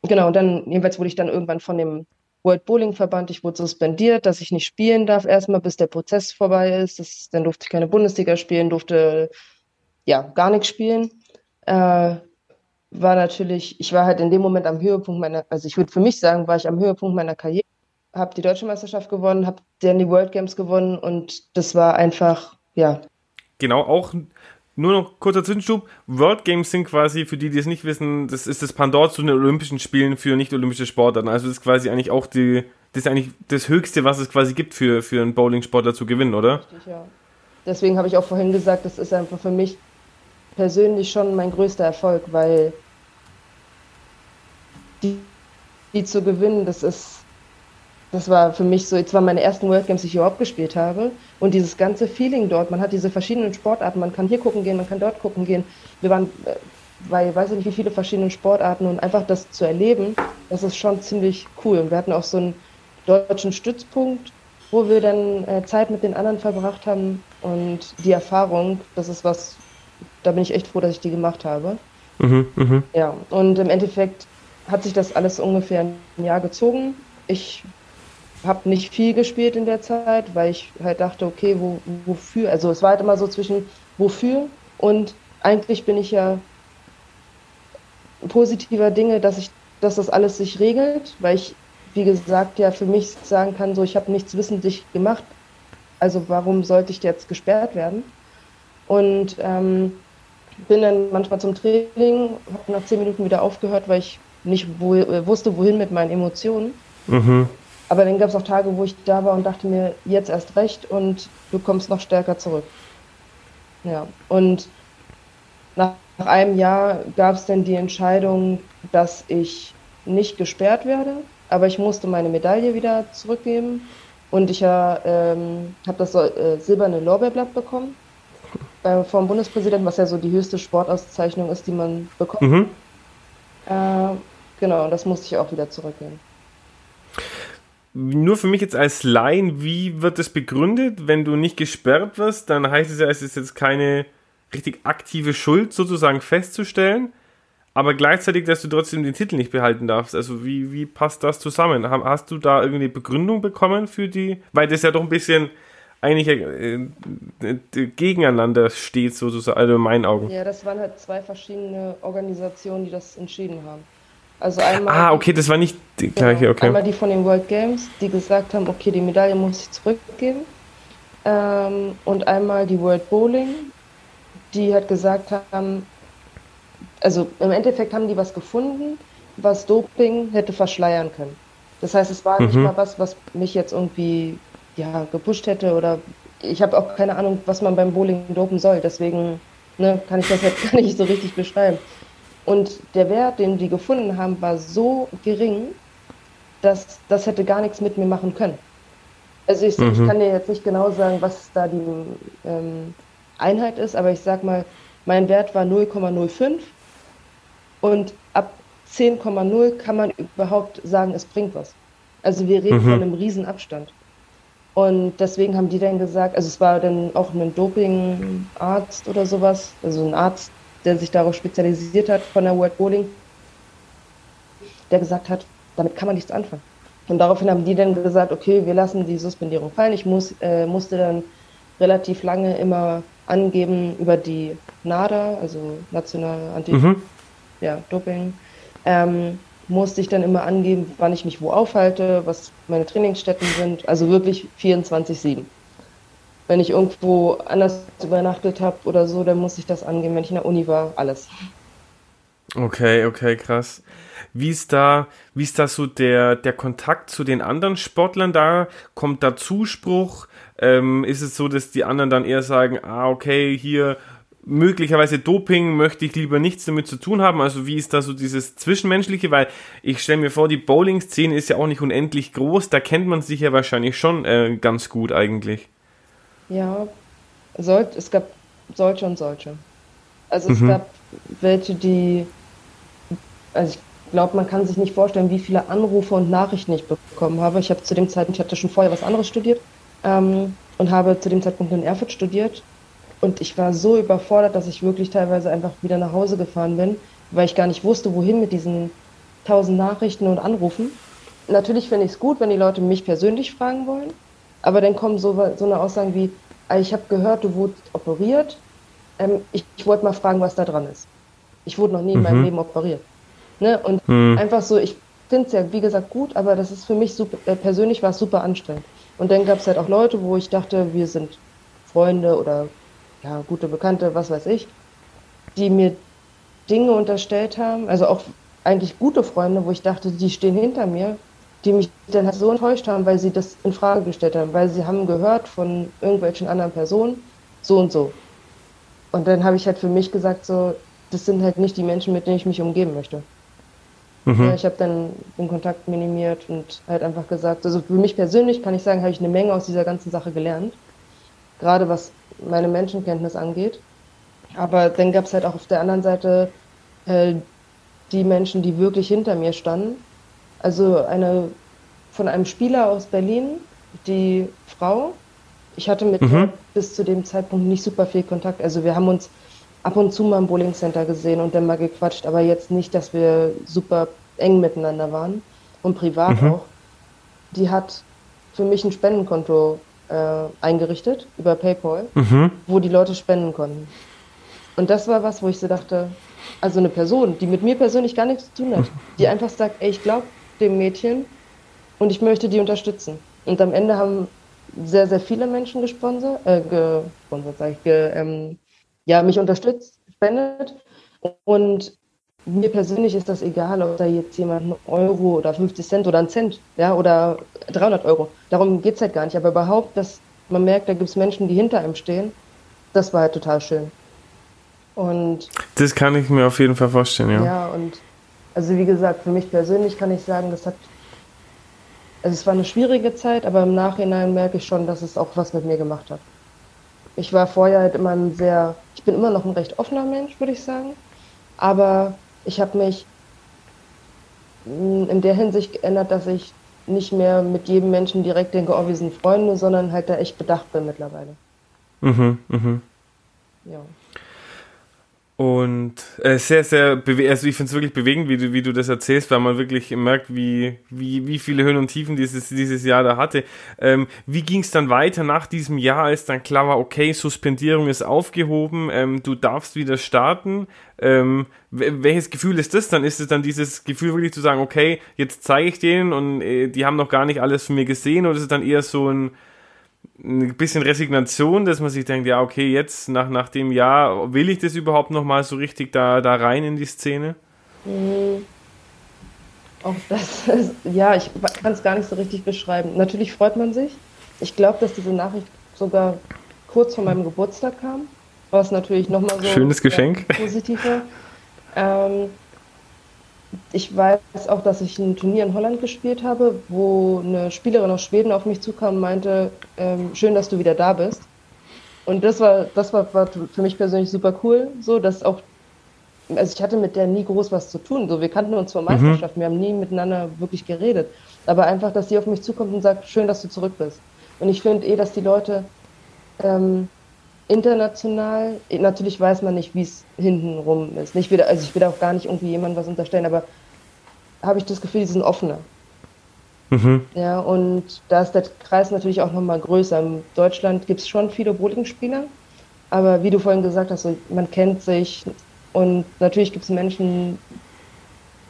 Genau, und dann, jedenfalls wurde ich dann irgendwann von dem World Bowling Verband, ich wurde suspendiert, dass ich nicht spielen darf erstmal, bis der Prozess vorbei ist. Das, dann durfte ich keine Bundesliga spielen, durfte ja gar nichts spielen. Äh, war natürlich, ich war halt in dem Moment am Höhepunkt meiner, also ich würde für mich sagen, war ich am Höhepunkt meiner Karriere, habe die deutsche Meisterschaft gewonnen, habe dann die World Games gewonnen und das war einfach, ja. Genau, auch nur noch kurzer Zwischenschub. World Games sind quasi, für die, die es nicht wissen, das ist das Pandor zu den Olympischen Spielen für nicht-olympische Sportarten. Also das ist quasi eigentlich auch die, das ist eigentlich das Höchste, was es quasi gibt für, für einen Bowling-Sportler zu gewinnen, oder? Richtig, ja. Deswegen habe ich auch vorhin gesagt, das ist einfach für mich persönlich schon mein größter Erfolg, weil die, die zu gewinnen, das ist, das war für mich so, jetzt waren meine ersten World Games, die ich überhaupt gespielt habe. Und dieses ganze Feeling dort, man hat diese verschiedenen Sportarten, man kann hier gucken gehen, man kann dort gucken gehen. Wir waren bei, weiß ich nicht, wie viele verschiedene Sportarten und einfach das zu erleben, das ist schon ziemlich cool. Und wir hatten auch so einen deutschen Stützpunkt, wo wir dann äh, Zeit mit den anderen verbracht haben und die Erfahrung, das ist was, da bin ich echt froh, dass ich die gemacht habe. Mhm, mh. Ja, und im Endeffekt hat sich das alles ungefähr ein Jahr gezogen. Ich habe nicht viel gespielt in der Zeit, weil ich halt dachte, okay, wo, wofür? Also es war halt immer so zwischen wofür und eigentlich bin ich ja positiver Dinge, dass ich, dass das alles sich regelt, weil ich, wie gesagt, ja für mich sagen kann, so ich habe nichts wissentlich gemacht, also warum sollte ich jetzt gesperrt werden? Und ähm, bin dann manchmal zum Training, habe nach zehn Minuten wieder aufgehört, weil ich nicht wo, äh, wusste, wohin mit meinen Emotionen. Mhm. Aber dann gab es auch Tage, wo ich da war und dachte mir, jetzt erst recht und du kommst noch stärker zurück. Ja, und nach, nach einem Jahr gab es dann die Entscheidung, dass ich nicht gesperrt werde, aber ich musste meine Medaille wieder zurückgeben und ich äh, ähm, habe das äh, silberne Lorbeerblatt bekommen äh, vom Bundespräsidenten, was ja so die höchste Sportauszeichnung ist, die man bekommt. Mhm. Äh, genau, das musste ich auch wieder zurückgeben. Nur für mich jetzt als Laien, wie wird das begründet? Wenn du nicht gesperrt wirst, dann heißt es ja, es ist jetzt keine richtig aktive Schuld sozusagen festzustellen aber gleichzeitig, dass du trotzdem den Titel nicht behalten darfst. Also wie, wie passt das zusammen? Hast du da irgendeine Begründung bekommen für die? Weil das ja doch ein bisschen eigentlich äh, äh, gegeneinander steht, sozusagen, also in meinen Augen. Ja, das waren halt zwei verschiedene Organisationen, die das entschieden haben. Also einmal. Ah, okay, das war nicht die gleiche, genau, okay. Einmal die von den World Games, die gesagt haben, okay, die Medaille muss ich zurückgeben. Ähm, und einmal die World Bowling, die halt gesagt haben, also im Endeffekt haben die was gefunden, was Doping hätte verschleiern können. Das heißt, es war mhm. nicht mal was, was mich jetzt irgendwie ja, gepusht hätte oder ich habe auch keine Ahnung, was man beim Bowling dopen soll. Deswegen ne, kann ich das jetzt gar nicht so richtig beschreiben. Und der Wert, den die gefunden haben, war so gering, dass das hätte gar nichts mit mir machen können. Also ich, mhm. ich kann dir jetzt nicht genau sagen, was da die ähm, Einheit ist, aber ich sag mal, mein Wert war 0,05 und ab 10,0 kann man überhaupt sagen, es bringt was. Also wir reden mhm. von einem Riesenabstand. Und deswegen haben die dann gesagt, also es war dann auch ein Dopingarzt oder sowas, also ein Arzt, der sich darauf spezialisiert hat von der World Bowling, der gesagt hat, damit kann man nichts anfangen. Und daraufhin haben die dann gesagt, okay, wir lassen die Suspendierung fallen. Ich muss, äh, musste dann relativ lange immer angeben über die NADA, also Nationale Anti mhm ja, Doping, ähm, musste ich dann immer angeben, wann ich mich wo aufhalte, was meine Trainingsstätten sind. Also wirklich 24-7. Wenn ich irgendwo anders übernachtet habe oder so, dann muss ich das angeben. Wenn ich in der Uni war, alles. Okay, okay, krass. Wie ist da, wie ist da so der, der Kontakt zu den anderen Sportlern da? Kommt da Zuspruch? Ähm, ist es so, dass die anderen dann eher sagen, ah, okay, hier möglicherweise Doping möchte ich lieber nichts damit zu tun haben. Also wie ist da so dieses Zwischenmenschliche? Weil ich stelle mir vor, die Bowling-Szene ist ja auch nicht unendlich groß. Da kennt man sich ja wahrscheinlich schon äh, ganz gut eigentlich. Ja, soll, es gab solche und solche. Also es mhm. gab welche, die, also ich glaube, man kann sich nicht vorstellen, wie viele Anrufe und Nachrichten ich bekommen habe. Ich habe zu dem Zeitpunkt, ich hatte schon vorher was anderes studiert ähm, und habe zu dem Zeitpunkt in Erfurt studiert und ich war so überfordert, dass ich wirklich teilweise einfach wieder nach Hause gefahren bin, weil ich gar nicht wusste, wohin mit diesen tausend Nachrichten und Anrufen. Natürlich finde ich es gut, wenn die Leute mich persönlich fragen wollen, aber dann kommen so, so eine Aussagen wie, ah, ich habe gehört, du wurdest operiert, ähm, ich, ich wollte mal fragen, was da dran ist. Ich wurde noch nie mhm. in meinem mhm. Leben operiert. Ne? Und mhm. einfach so, ich finde es ja, wie gesagt, gut, aber das ist für mich super, äh, persönlich war es super anstrengend. Und dann gab es halt auch Leute, wo ich dachte, wir sind Freunde oder ja, gute Bekannte, was weiß ich, die mir Dinge unterstellt haben, also auch eigentlich gute Freunde, wo ich dachte, die stehen hinter mir, die mich dann halt so enttäuscht haben, weil sie das in Frage gestellt haben, weil sie haben gehört von irgendwelchen anderen Personen, so und so. Und dann habe ich halt für mich gesagt, so, das sind halt nicht die Menschen, mit denen ich mich umgeben möchte. Mhm. Ja, ich habe dann den Kontakt minimiert und halt einfach gesagt, also für mich persönlich kann ich sagen, habe ich eine Menge aus dieser ganzen Sache gelernt. Gerade was meine Menschenkenntnis angeht. Aber dann gab es halt auch auf der anderen Seite äh, die Menschen, die wirklich hinter mir standen. Also eine von einem Spieler aus Berlin, die Frau. Ich hatte mit mhm. bis zu dem Zeitpunkt nicht super viel Kontakt. Also wir haben uns ab und zu mal im Bowling Center gesehen und dann mal gequatscht, aber jetzt nicht, dass wir super eng miteinander waren und privat mhm. auch. Die hat für mich ein Spendenkonto äh, eingerichtet über PayPal, mhm. wo die Leute spenden konnten. Und das war was, wo ich so dachte, also eine Person, die mit mir persönlich gar nichts zu tun hat, die einfach sagt, ey, ich glaube dem Mädchen und ich möchte die unterstützen. Und am Ende haben sehr, sehr viele Menschen gesponsert, äh, gesponsert, sag ich, ge, ähm, ja, mich unterstützt, spendet. Und mir persönlich ist das egal, ob da jetzt jemand einen Euro oder 50 Cent oder einen Cent, ja, oder 300 Euro. Darum geht es halt gar nicht. Aber überhaupt, dass man merkt, da gibt es Menschen, die hinter einem stehen, das war halt total schön. Und das kann ich mir auf jeden Fall vorstellen, ja. Ja, und Also wie gesagt, für mich persönlich kann ich sagen, das hat, also es war eine schwierige Zeit, aber im Nachhinein merke ich schon, dass es auch was mit mir gemacht hat. Ich war vorher halt immer ein sehr, ich bin immer noch ein recht offener Mensch, würde ich sagen, aber ich habe mich in der Hinsicht geändert, dass ich nicht mehr mit jedem Menschen direkt denke, oh, wir sind Freunde, sondern halt da echt bedacht bin mittlerweile. Mhm, mhm. Ja. Und äh, sehr, sehr, also ich finde es wirklich bewegend, wie du, wie du das erzählst, weil man wirklich merkt, wie, wie, wie viele Höhen und Tiefen dieses, dieses Jahr da hatte. Ähm, wie ging es dann weiter nach diesem Jahr, als dann klar war, okay, Suspendierung ist aufgehoben, ähm, du darfst wieder starten. Ähm, welches Gefühl ist das dann? Ist es dann dieses Gefühl wirklich zu sagen, okay, jetzt zeige ich denen und äh, die haben noch gar nicht alles von mir gesehen oder ist es dann eher so ein, ein bisschen Resignation, dass man sich denkt, ja, okay, jetzt nach, nach dem Jahr, will ich das überhaupt nochmal so richtig da, da rein in die Szene? Mhm. Auch das ist, ja, ich kann es gar nicht so richtig beschreiben. Natürlich freut man sich. Ich glaube, dass diese Nachricht sogar kurz vor meinem Geburtstag kam, was natürlich nochmal so schönes Geschenk positiver. Ähm, ich weiß auch, dass ich ein Turnier in Holland gespielt habe, wo eine Spielerin aus Schweden auf mich zukam und meinte, ähm, schön, dass du wieder da bist. Und das war, das war, war für mich persönlich super cool, so dass auch, also ich hatte mit der nie groß was zu tun. So, wir kannten uns vor mhm. Meisterschaften, mhm. wir haben nie miteinander wirklich geredet. Aber einfach, dass sie auf mich zukommt und sagt, schön, dass du zurück bist. Und ich finde eh, dass die Leute ähm, international, natürlich weiß man nicht, wie es hintenrum ist. Nicht wieder, also ich will auch gar nicht irgendwie jemandem was unterstellen, aber habe ich das Gefühl, die sind offener. Mhm. Ja, und da ist der Kreis natürlich auch nochmal größer. In Deutschland gibt es schon viele Bowling-Spieler, aber wie du vorhin gesagt hast, so, man kennt sich und natürlich gibt es Menschen,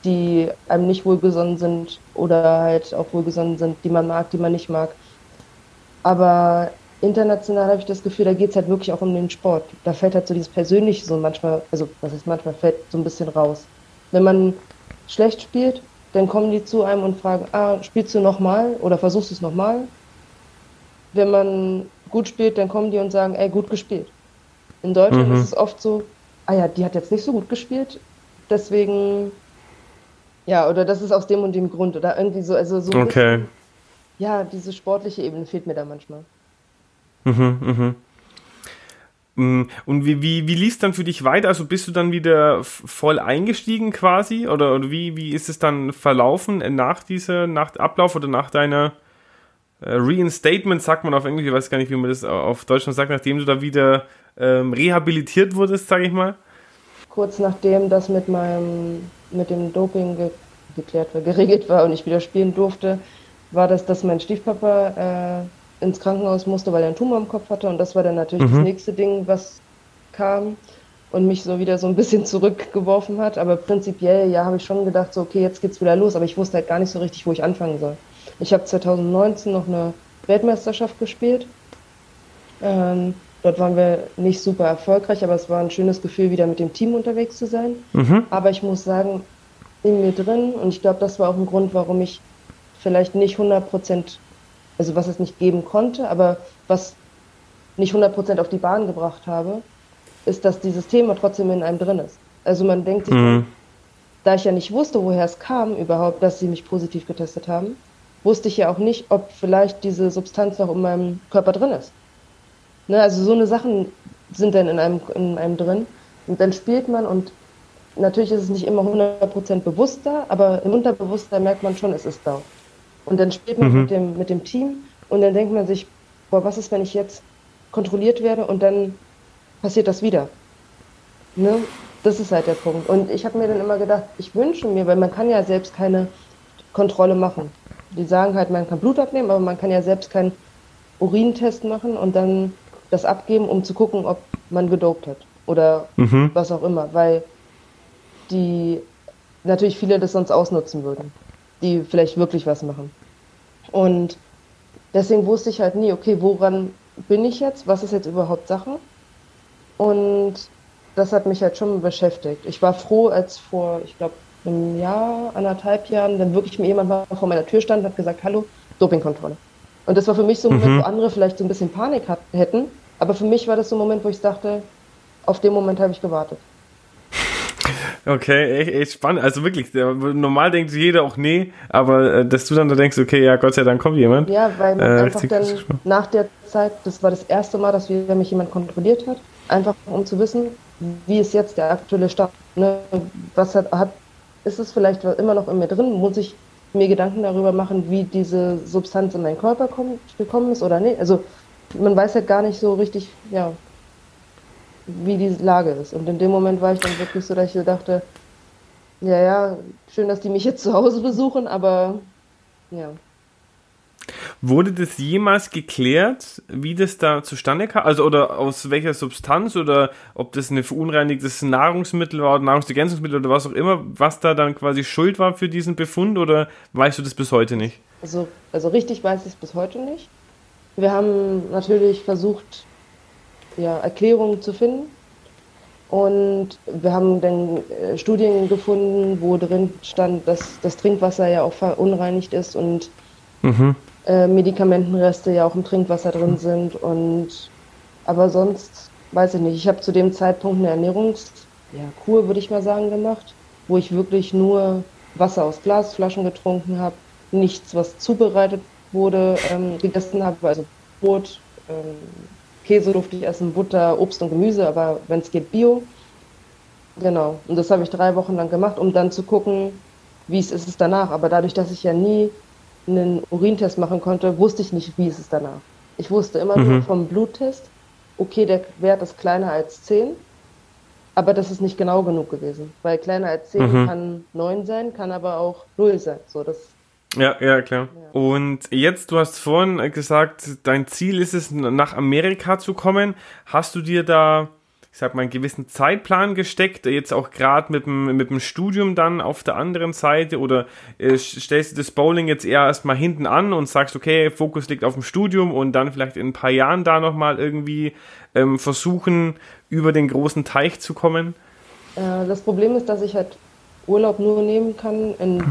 die einem nicht wohlgesonnen sind oder halt auch wohlgesonnen sind, die man mag, die man nicht mag. Aber international habe ich das Gefühl, da geht es halt wirklich auch um den Sport. Da fällt halt so dieses Persönliche so manchmal, also was ist manchmal, fällt so ein bisschen raus. Wenn man schlecht spielt, dann kommen die zu einem und fragen, ah, spielst du nochmal oder versuchst du es nochmal? Wenn man gut spielt, dann kommen die und sagen, ey, gut gespielt. In Deutschland mhm. ist es oft so, ah ja, die hat jetzt nicht so gut gespielt, deswegen, ja, oder das ist aus dem und dem Grund oder irgendwie so, also so. Okay. Bisschen, ja, diese sportliche Ebene fehlt mir da manchmal. Mhm, mhm. Mm, und wie, wie, wie lief es dann für dich weiter? Also bist du dann wieder voll eingestiegen quasi? Oder, oder wie, wie ist es dann verlaufen nach dieser, nach Ablauf oder nach deiner äh, Reinstatement, sagt man auf Englisch, ich weiß gar nicht, wie man das auf Deutsch sagt, nachdem du da wieder ähm, rehabilitiert wurdest, sage ich mal? Kurz nachdem das mit meinem, mit dem Doping ge geklärt war, geregelt war und ich wieder spielen durfte, war das, dass mein Stiefpapa äh, ins Krankenhaus musste, weil er einen Tumor im Kopf hatte. Und das war dann natürlich mhm. das nächste Ding, was kam und mich so wieder so ein bisschen zurückgeworfen hat. Aber prinzipiell, ja, habe ich schon gedacht, so, okay, jetzt geht's wieder los. Aber ich wusste halt gar nicht so richtig, wo ich anfangen soll. Ich habe 2019 noch eine Weltmeisterschaft gespielt. Ähm, dort waren wir nicht super erfolgreich, aber es war ein schönes Gefühl, wieder mit dem Team unterwegs zu sein. Mhm. Aber ich muss sagen, in mir drin, und ich glaube, das war auch ein Grund, warum ich vielleicht nicht 100 Prozent also was es nicht geben konnte, aber was nicht 100% auf die Bahn gebracht habe, ist, dass dieses Thema trotzdem in einem drin ist. Also man denkt sich, mhm. da ich ja nicht wusste, woher es kam überhaupt, dass sie mich positiv getestet haben, wusste ich ja auch nicht, ob vielleicht diese Substanz noch in meinem Körper drin ist. Ne, also so eine Sachen sind dann in einem, in einem drin und dann spielt man und natürlich ist es nicht immer 100% bewusst da, aber im Unterbewusstsein merkt man schon, es ist da. Und dann spielt man mhm. mit, dem, mit dem Team und dann denkt man sich, boah, was ist, wenn ich jetzt kontrolliert werde und dann passiert das wieder. Ne? Das ist halt der Punkt. Und ich habe mir dann immer gedacht, ich wünsche mir, weil man kann ja selbst keine Kontrolle machen. Die sagen halt, man kann Blut abnehmen, aber man kann ja selbst keinen Urintest machen und dann das abgeben, um zu gucken, ob man gedopt hat oder mhm. was auch immer, weil die natürlich viele das sonst ausnutzen würden die vielleicht wirklich was machen. Und deswegen wusste ich halt nie, okay, woran bin ich jetzt? Was ist jetzt überhaupt Sache? Und das hat mich halt schon beschäftigt. Ich war froh, als vor, ich glaube, einem Jahr, anderthalb Jahren, dann wirklich mir jemand mal vor meiner Tür stand und hat gesagt, hallo, Dopingkontrolle. Und das war für mich so ein Moment, mhm. wo andere vielleicht so ein bisschen Panik hat, hätten. Aber für mich war das so ein Moment, wo ich dachte, auf den Moment habe ich gewartet. Okay, echt, echt spannend. Also wirklich, normal denkt jeder auch nee, aber äh, dass du dann da denkst, okay, ja, Gott sei Dank kommt jemand. Ja, weil man äh, einfach dann nach der Zeit, das war das erste Mal, dass wieder mich jemand kontrolliert hat, einfach um zu wissen, wie ist jetzt der aktuelle Stand. Ne? Was hat, hat, ist es vielleicht immer noch in mir drin? Muss ich mir Gedanken darüber machen, wie diese Substanz in meinen Körper kommt, gekommen ist oder nicht? Also man weiß halt gar nicht so richtig, ja, wie die Lage ist. Und in dem Moment war ich dann wirklich so, dass ich dachte, ja, ja, schön, dass die mich jetzt zu Hause besuchen, aber ja. Wurde das jemals geklärt, wie das da zustande kam? Also, oder aus welcher Substanz oder ob das ein verunreinigtes Nahrungsmittel war oder Nahrungsergänzungsmittel oder was auch immer, was da dann quasi schuld war für diesen Befund oder weißt du das bis heute nicht? Also, also richtig weiß ich es bis heute nicht. Wir haben natürlich versucht, ja, Erklärungen zu finden. Und wir haben dann äh, Studien gefunden, wo drin stand, dass das Trinkwasser ja auch verunreinigt ist und mhm. äh, Medikamentenreste ja auch im Trinkwasser drin sind. Und aber sonst weiß ich nicht. Ich habe zu dem Zeitpunkt eine Ernährungskur, ja, würde ich mal sagen, gemacht, wo ich wirklich nur Wasser aus Glasflaschen getrunken habe, nichts, was zubereitet wurde, ähm, gegessen habe, also Brot, ähm, Käse durfte ich essen, Butter, Obst und Gemüse, aber wenn es geht, Bio. Genau. Und das habe ich drei Wochen lang gemacht, um dann zu gucken, wie es ist es danach. Aber dadurch, dass ich ja nie einen Urintest machen konnte, wusste ich nicht, wie ist es danach. Ich wusste immer mhm. nur vom Bluttest, okay, der Wert ist kleiner als 10, aber das ist nicht genau genug gewesen. Weil kleiner als 10 mhm. kann 9 sein, kann aber auch 0 sein. So, das ja, ja, klar. Ja. Und jetzt, du hast vorhin gesagt, dein Ziel ist es, nach Amerika zu kommen. Hast du dir da, ich sag mal, einen gewissen Zeitplan gesteckt, jetzt auch gerade mit dem, mit dem Studium dann auf der anderen Seite? Oder äh, stellst du das Bowling jetzt eher erstmal hinten an und sagst, okay, Fokus liegt auf dem Studium und dann vielleicht in ein paar Jahren da nochmal irgendwie ähm, versuchen, über den großen Teich zu kommen? Äh, das Problem ist, dass ich halt Urlaub nur nehmen kann in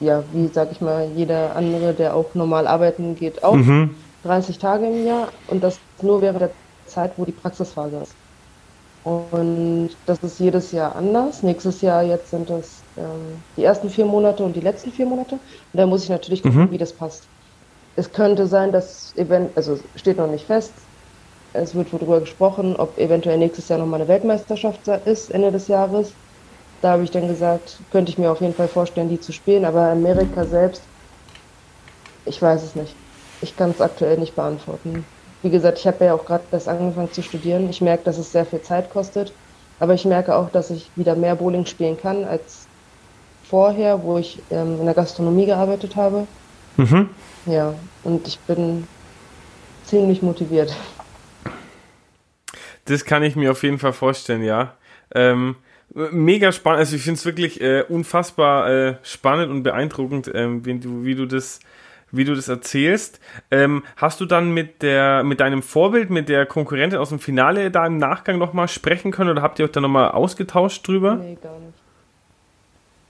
ja, wie sag ich mal, jeder andere, der auch normal arbeiten geht, auch mhm. 30 Tage im Jahr und das nur während der Zeit, wo die Praxisphase ist. Und das ist jedes Jahr anders. Nächstes Jahr jetzt sind das ähm, die ersten vier Monate und die letzten vier Monate. Und da muss ich natürlich gucken, mhm. wie das passt. Es könnte sein, dass event, also steht noch nicht fest. Es wird darüber gesprochen, ob eventuell nächstes Jahr nochmal eine Weltmeisterschaft ist, Ende des Jahres. Da habe ich dann gesagt, könnte ich mir auf jeden Fall vorstellen, die zu spielen. Aber Amerika selbst, ich weiß es nicht. Ich kann es aktuell nicht beantworten. Wie gesagt, ich habe ja auch gerade erst angefangen zu studieren. Ich merke, dass es sehr viel Zeit kostet. Aber ich merke auch, dass ich wieder mehr Bowling spielen kann als vorher, wo ich ähm, in der Gastronomie gearbeitet habe. Mhm. Ja, und ich bin ziemlich motiviert. Das kann ich mir auf jeden Fall vorstellen, ja. Ähm, mega spannend. Also ich finde es wirklich äh, unfassbar äh, spannend und beeindruckend, ähm, wie, du, wie du das wie du das erzählst. Ähm, hast du dann mit der mit deinem Vorbild, mit der Konkurrentin aus dem Finale da im Nachgang nochmal sprechen können oder habt ihr euch da nochmal ausgetauscht drüber? Nee, gar nicht.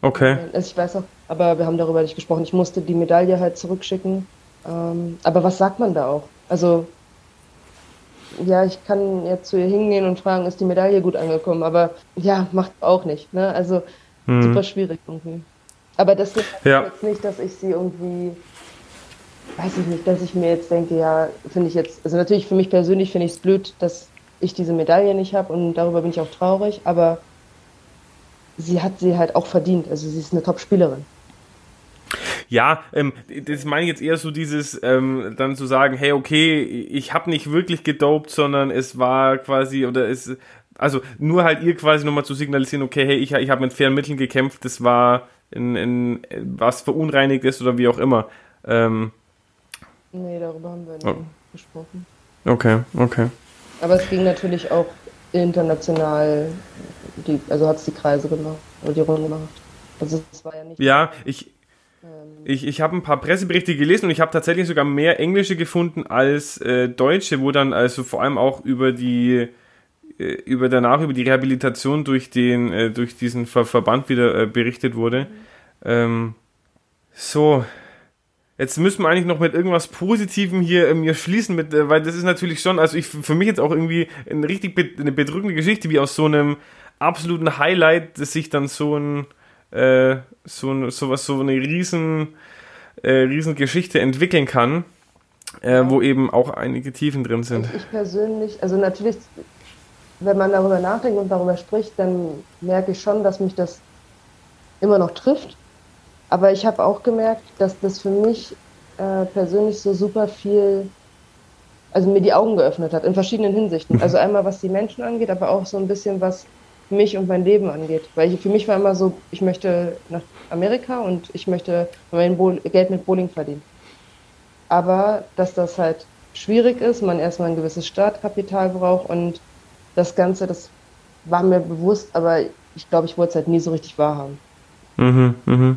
Okay. Also ich weiß auch, aber wir haben darüber nicht gesprochen. Ich musste die Medaille halt zurückschicken. Ähm, aber was sagt man da auch? Also ja, ich kann jetzt zu ihr hingehen und fragen, ist die Medaille gut angekommen? Aber ja, macht auch nicht. Ne? Also mhm. super schwierig irgendwie. Aber das ist ja. jetzt nicht, dass ich sie irgendwie, weiß ich nicht, dass ich mir jetzt denke, ja, finde ich jetzt, also natürlich für mich persönlich finde ich es blöd, dass ich diese Medaille nicht habe und darüber bin ich auch traurig, aber sie hat sie halt auch verdient. Also sie ist eine Top-Spielerin. Ja, ähm, das meine ich jetzt eher so dieses, ähm, dann zu sagen, hey, okay, ich habe nicht wirklich gedopt, sondern es war quasi, oder es, also nur halt ihr quasi nochmal zu signalisieren, okay, hey, ich, ich habe mit fairen Mitteln gekämpft, das war in, in, was verunreinigt ist oder wie auch immer. Ähm, nee, darüber haben wir nicht oh. gesprochen. Okay, okay. Aber es ging natürlich auch international, die, also hat es die Kreise gemacht, oder die Runde gemacht. Also es war ja nicht. Ja, ich, ich, ich habe ein paar Presseberichte gelesen und ich habe tatsächlich sogar mehr englische gefunden als äh, deutsche, wo dann also vor allem auch über die äh, über danach über die Rehabilitation durch den äh, durch diesen Ver Verband wieder äh, berichtet wurde. Ähm, so, Jetzt müssen wir eigentlich noch mit irgendwas Positivem hier mir schließen, mit, äh, weil das ist natürlich schon, also ich für mich jetzt auch irgendwie eine richtig be eine bedrückende Geschichte, wie aus so einem absoluten Highlight, dass sich dann so ein, äh, so, ein, sowas, so eine riesen, äh, riesen Geschichte entwickeln kann, äh, wo eben auch einige Tiefen drin sind. Ich, ich persönlich, also natürlich, wenn man darüber nachdenkt und darüber spricht, dann merke ich schon, dass mich das immer noch trifft. Aber ich habe auch gemerkt, dass das für mich äh, persönlich so super viel, also mir die Augen geöffnet hat in verschiedenen Hinsichten. Also einmal was die Menschen angeht, aber auch so ein bisschen was mich und mein Leben angeht. Weil ich, für mich war immer so, ich möchte nach Amerika und ich möchte mein Bo Geld mit Bowling verdienen. Aber dass das halt schwierig ist, man erstmal ein gewisses Startkapital braucht und das Ganze, das war mir bewusst, aber ich glaube, ich wollte es halt nie so richtig wahrhaben. Mhm, mh.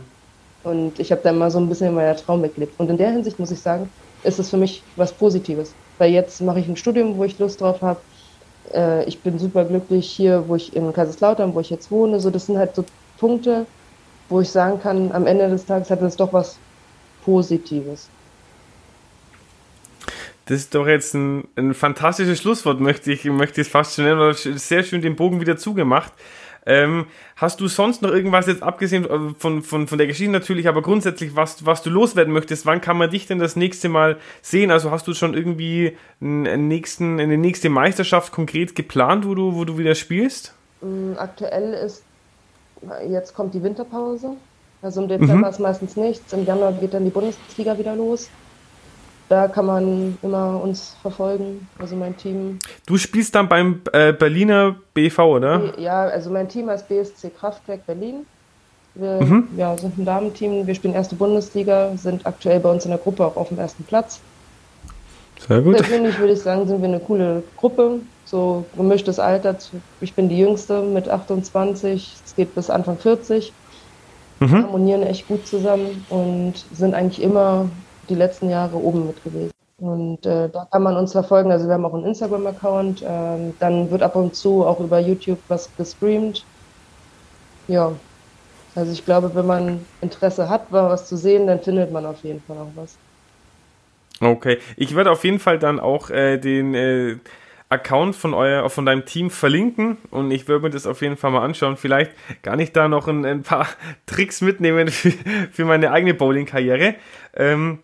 Und ich habe da mal so ein bisschen in meiner Traum weggelebt. Und in der Hinsicht muss ich sagen, ist es für mich was Positives. Weil jetzt mache ich ein Studium, wo ich Lust drauf habe. Äh, ich bin super glücklich hier, wo ich in Kaiserslautern, wo ich jetzt wohne. So, das sind halt so Punkte, wo ich sagen kann, am Ende des Tages hat es doch was Positives. Das ist doch jetzt ein, ein fantastisches Schlusswort, möchte ich, möchte ich es fast schon nennen, weil sehr schön den Bogen wieder zugemacht. Ähm, hast du sonst noch irgendwas jetzt abgesehen äh, von, von, von der Geschichte natürlich, aber grundsätzlich, was, was du loswerden möchtest? Wann kann man dich denn das nächste Mal sehen? Also hast du schon irgendwie einen nächsten, eine nächste Meisterschaft konkret geplant, wo du, wo du wieder spielst? Mm, aktuell ist, jetzt kommt die Winterpause. Also im Dezember mhm. ist meistens nichts. Im Januar geht dann die Bundesliga wieder los da kann man immer uns verfolgen, also mein Team. Du spielst dann beim äh, Berliner BV, oder? Ja, also mein Team heißt BSC Kraftwerk Berlin. Wir mhm. ja, sind ein Damenteam, wir spielen erste Bundesliga, sind aktuell bei uns in der Gruppe auch auf dem ersten Platz. Sehr gut. Persönlich würde ich sagen, sind wir eine coole Gruppe, so gemischtes Alter. Ich bin die Jüngste mit 28, es geht bis Anfang 40. Mhm. Wir harmonieren echt gut zusammen und sind eigentlich immer die letzten Jahre oben mit gewesen. Und äh, da kann man uns verfolgen. Also wir haben auch einen Instagram-Account. Ähm, dann wird ab und zu auch über YouTube was gestreamt. Ja. Also ich glaube, wenn man Interesse hat, was zu sehen, dann findet man auf jeden Fall auch was. Okay. Ich werde auf jeden Fall dann auch äh, den äh, Account von euer, von deinem Team verlinken und ich würde mir das auf jeden Fall mal anschauen. Vielleicht kann ich da noch ein, ein paar Tricks mitnehmen für, für meine eigene Bowling-Karriere. Ähm,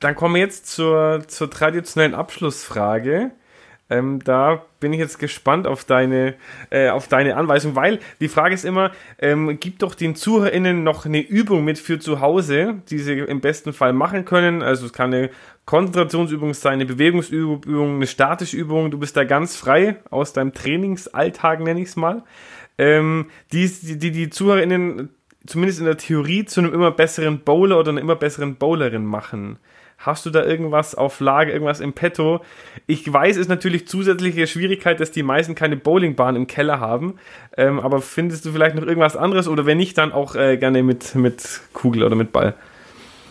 dann kommen wir jetzt zur, zur traditionellen Abschlussfrage. Ähm, da bin ich jetzt gespannt auf deine, äh, auf deine Anweisung, weil die Frage ist immer, ähm, gib doch den ZuhörerInnen noch eine Übung mit für zu Hause, die sie im besten Fall machen können. Also es kann eine Konzentrationsübung sein, eine Bewegungsübung, eine statische Übung. Du bist da ganz frei aus deinem Trainingsalltag, nenne ich es mal. Ähm, die, die, die ZuhörerInnen zumindest in der Theorie zu einem immer besseren Bowler oder einer immer besseren Bowlerin machen. Hast du da irgendwas auf Lage, irgendwas im Petto? Ich weiß, es ist natürlich zusätzliche Schwierigkeit, dass die meisten keine Bowlingbahn im Keller haben. Ähm, aber findest du vielleicht noch irgendwas anderes oder wenn nicht, dann auch äh, gerne mit, mit Kugel oder mit Ball?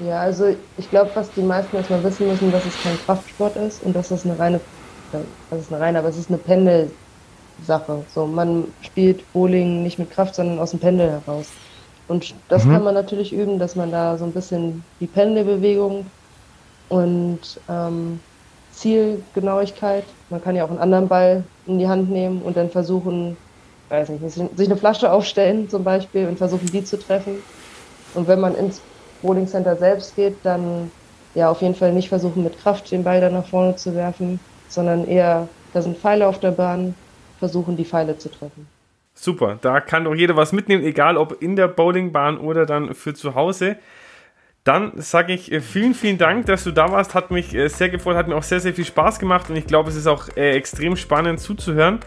Ja, also ich glaube, was die meisten erstmal wissen müssen, dass es kein Kraftsport ist und dass es eine reine, das ist eine reine, aber es ist eine Pendelsache. So, man spielt Bowling nicht mit Kraft, sondern aus dem Pendel heraus. Und das mhm. kann man natürlich üben, dass man da so ein bisschen die Pendelbewegung und ähm, Zielgenauigkeit. Man kann ja auch einen anderen Ball in die Hand nehmen und dann versuchen, weiß nicht, sich eine Flasche aufstellen zum Beispiel und versuchen, die zu treffen. Und wenn man ins Bowling Center selbst geht, dann ja auf jeden Fall nicht versuchen, mit Kraft den Ball dann nach vorne zu werfen, sondern eher, da sind Pfeile auf der Bahn, versuchen, die Pfeile zu treffen. Super, da kann doch jeder was mitnehmen, egal ob in der Bowlingbahn oder dann für zu Hause. Dann sage ich äh, vielen, vielen Dank, dass du da warst. Hat mich äh, sehr gefreut, hat mir auch sehr, sehr viel Spaß gemacht und ich glaube, es ist auch äh, extrem spannend zuzuhören.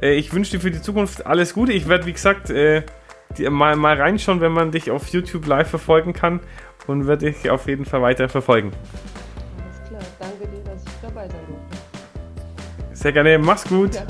ich wünsche dir für die Zukunft alles Gute. Ich werde, wie gesagt, die, mal, mal reinschauen, wenn man dich auf YouTube live verfolgen kann und werde dich auf jeden Fall weiter verfolgen. Alles klar, danke dir, dass ich dabei sein durfte. Sehr gerne, mach's gut. Ja.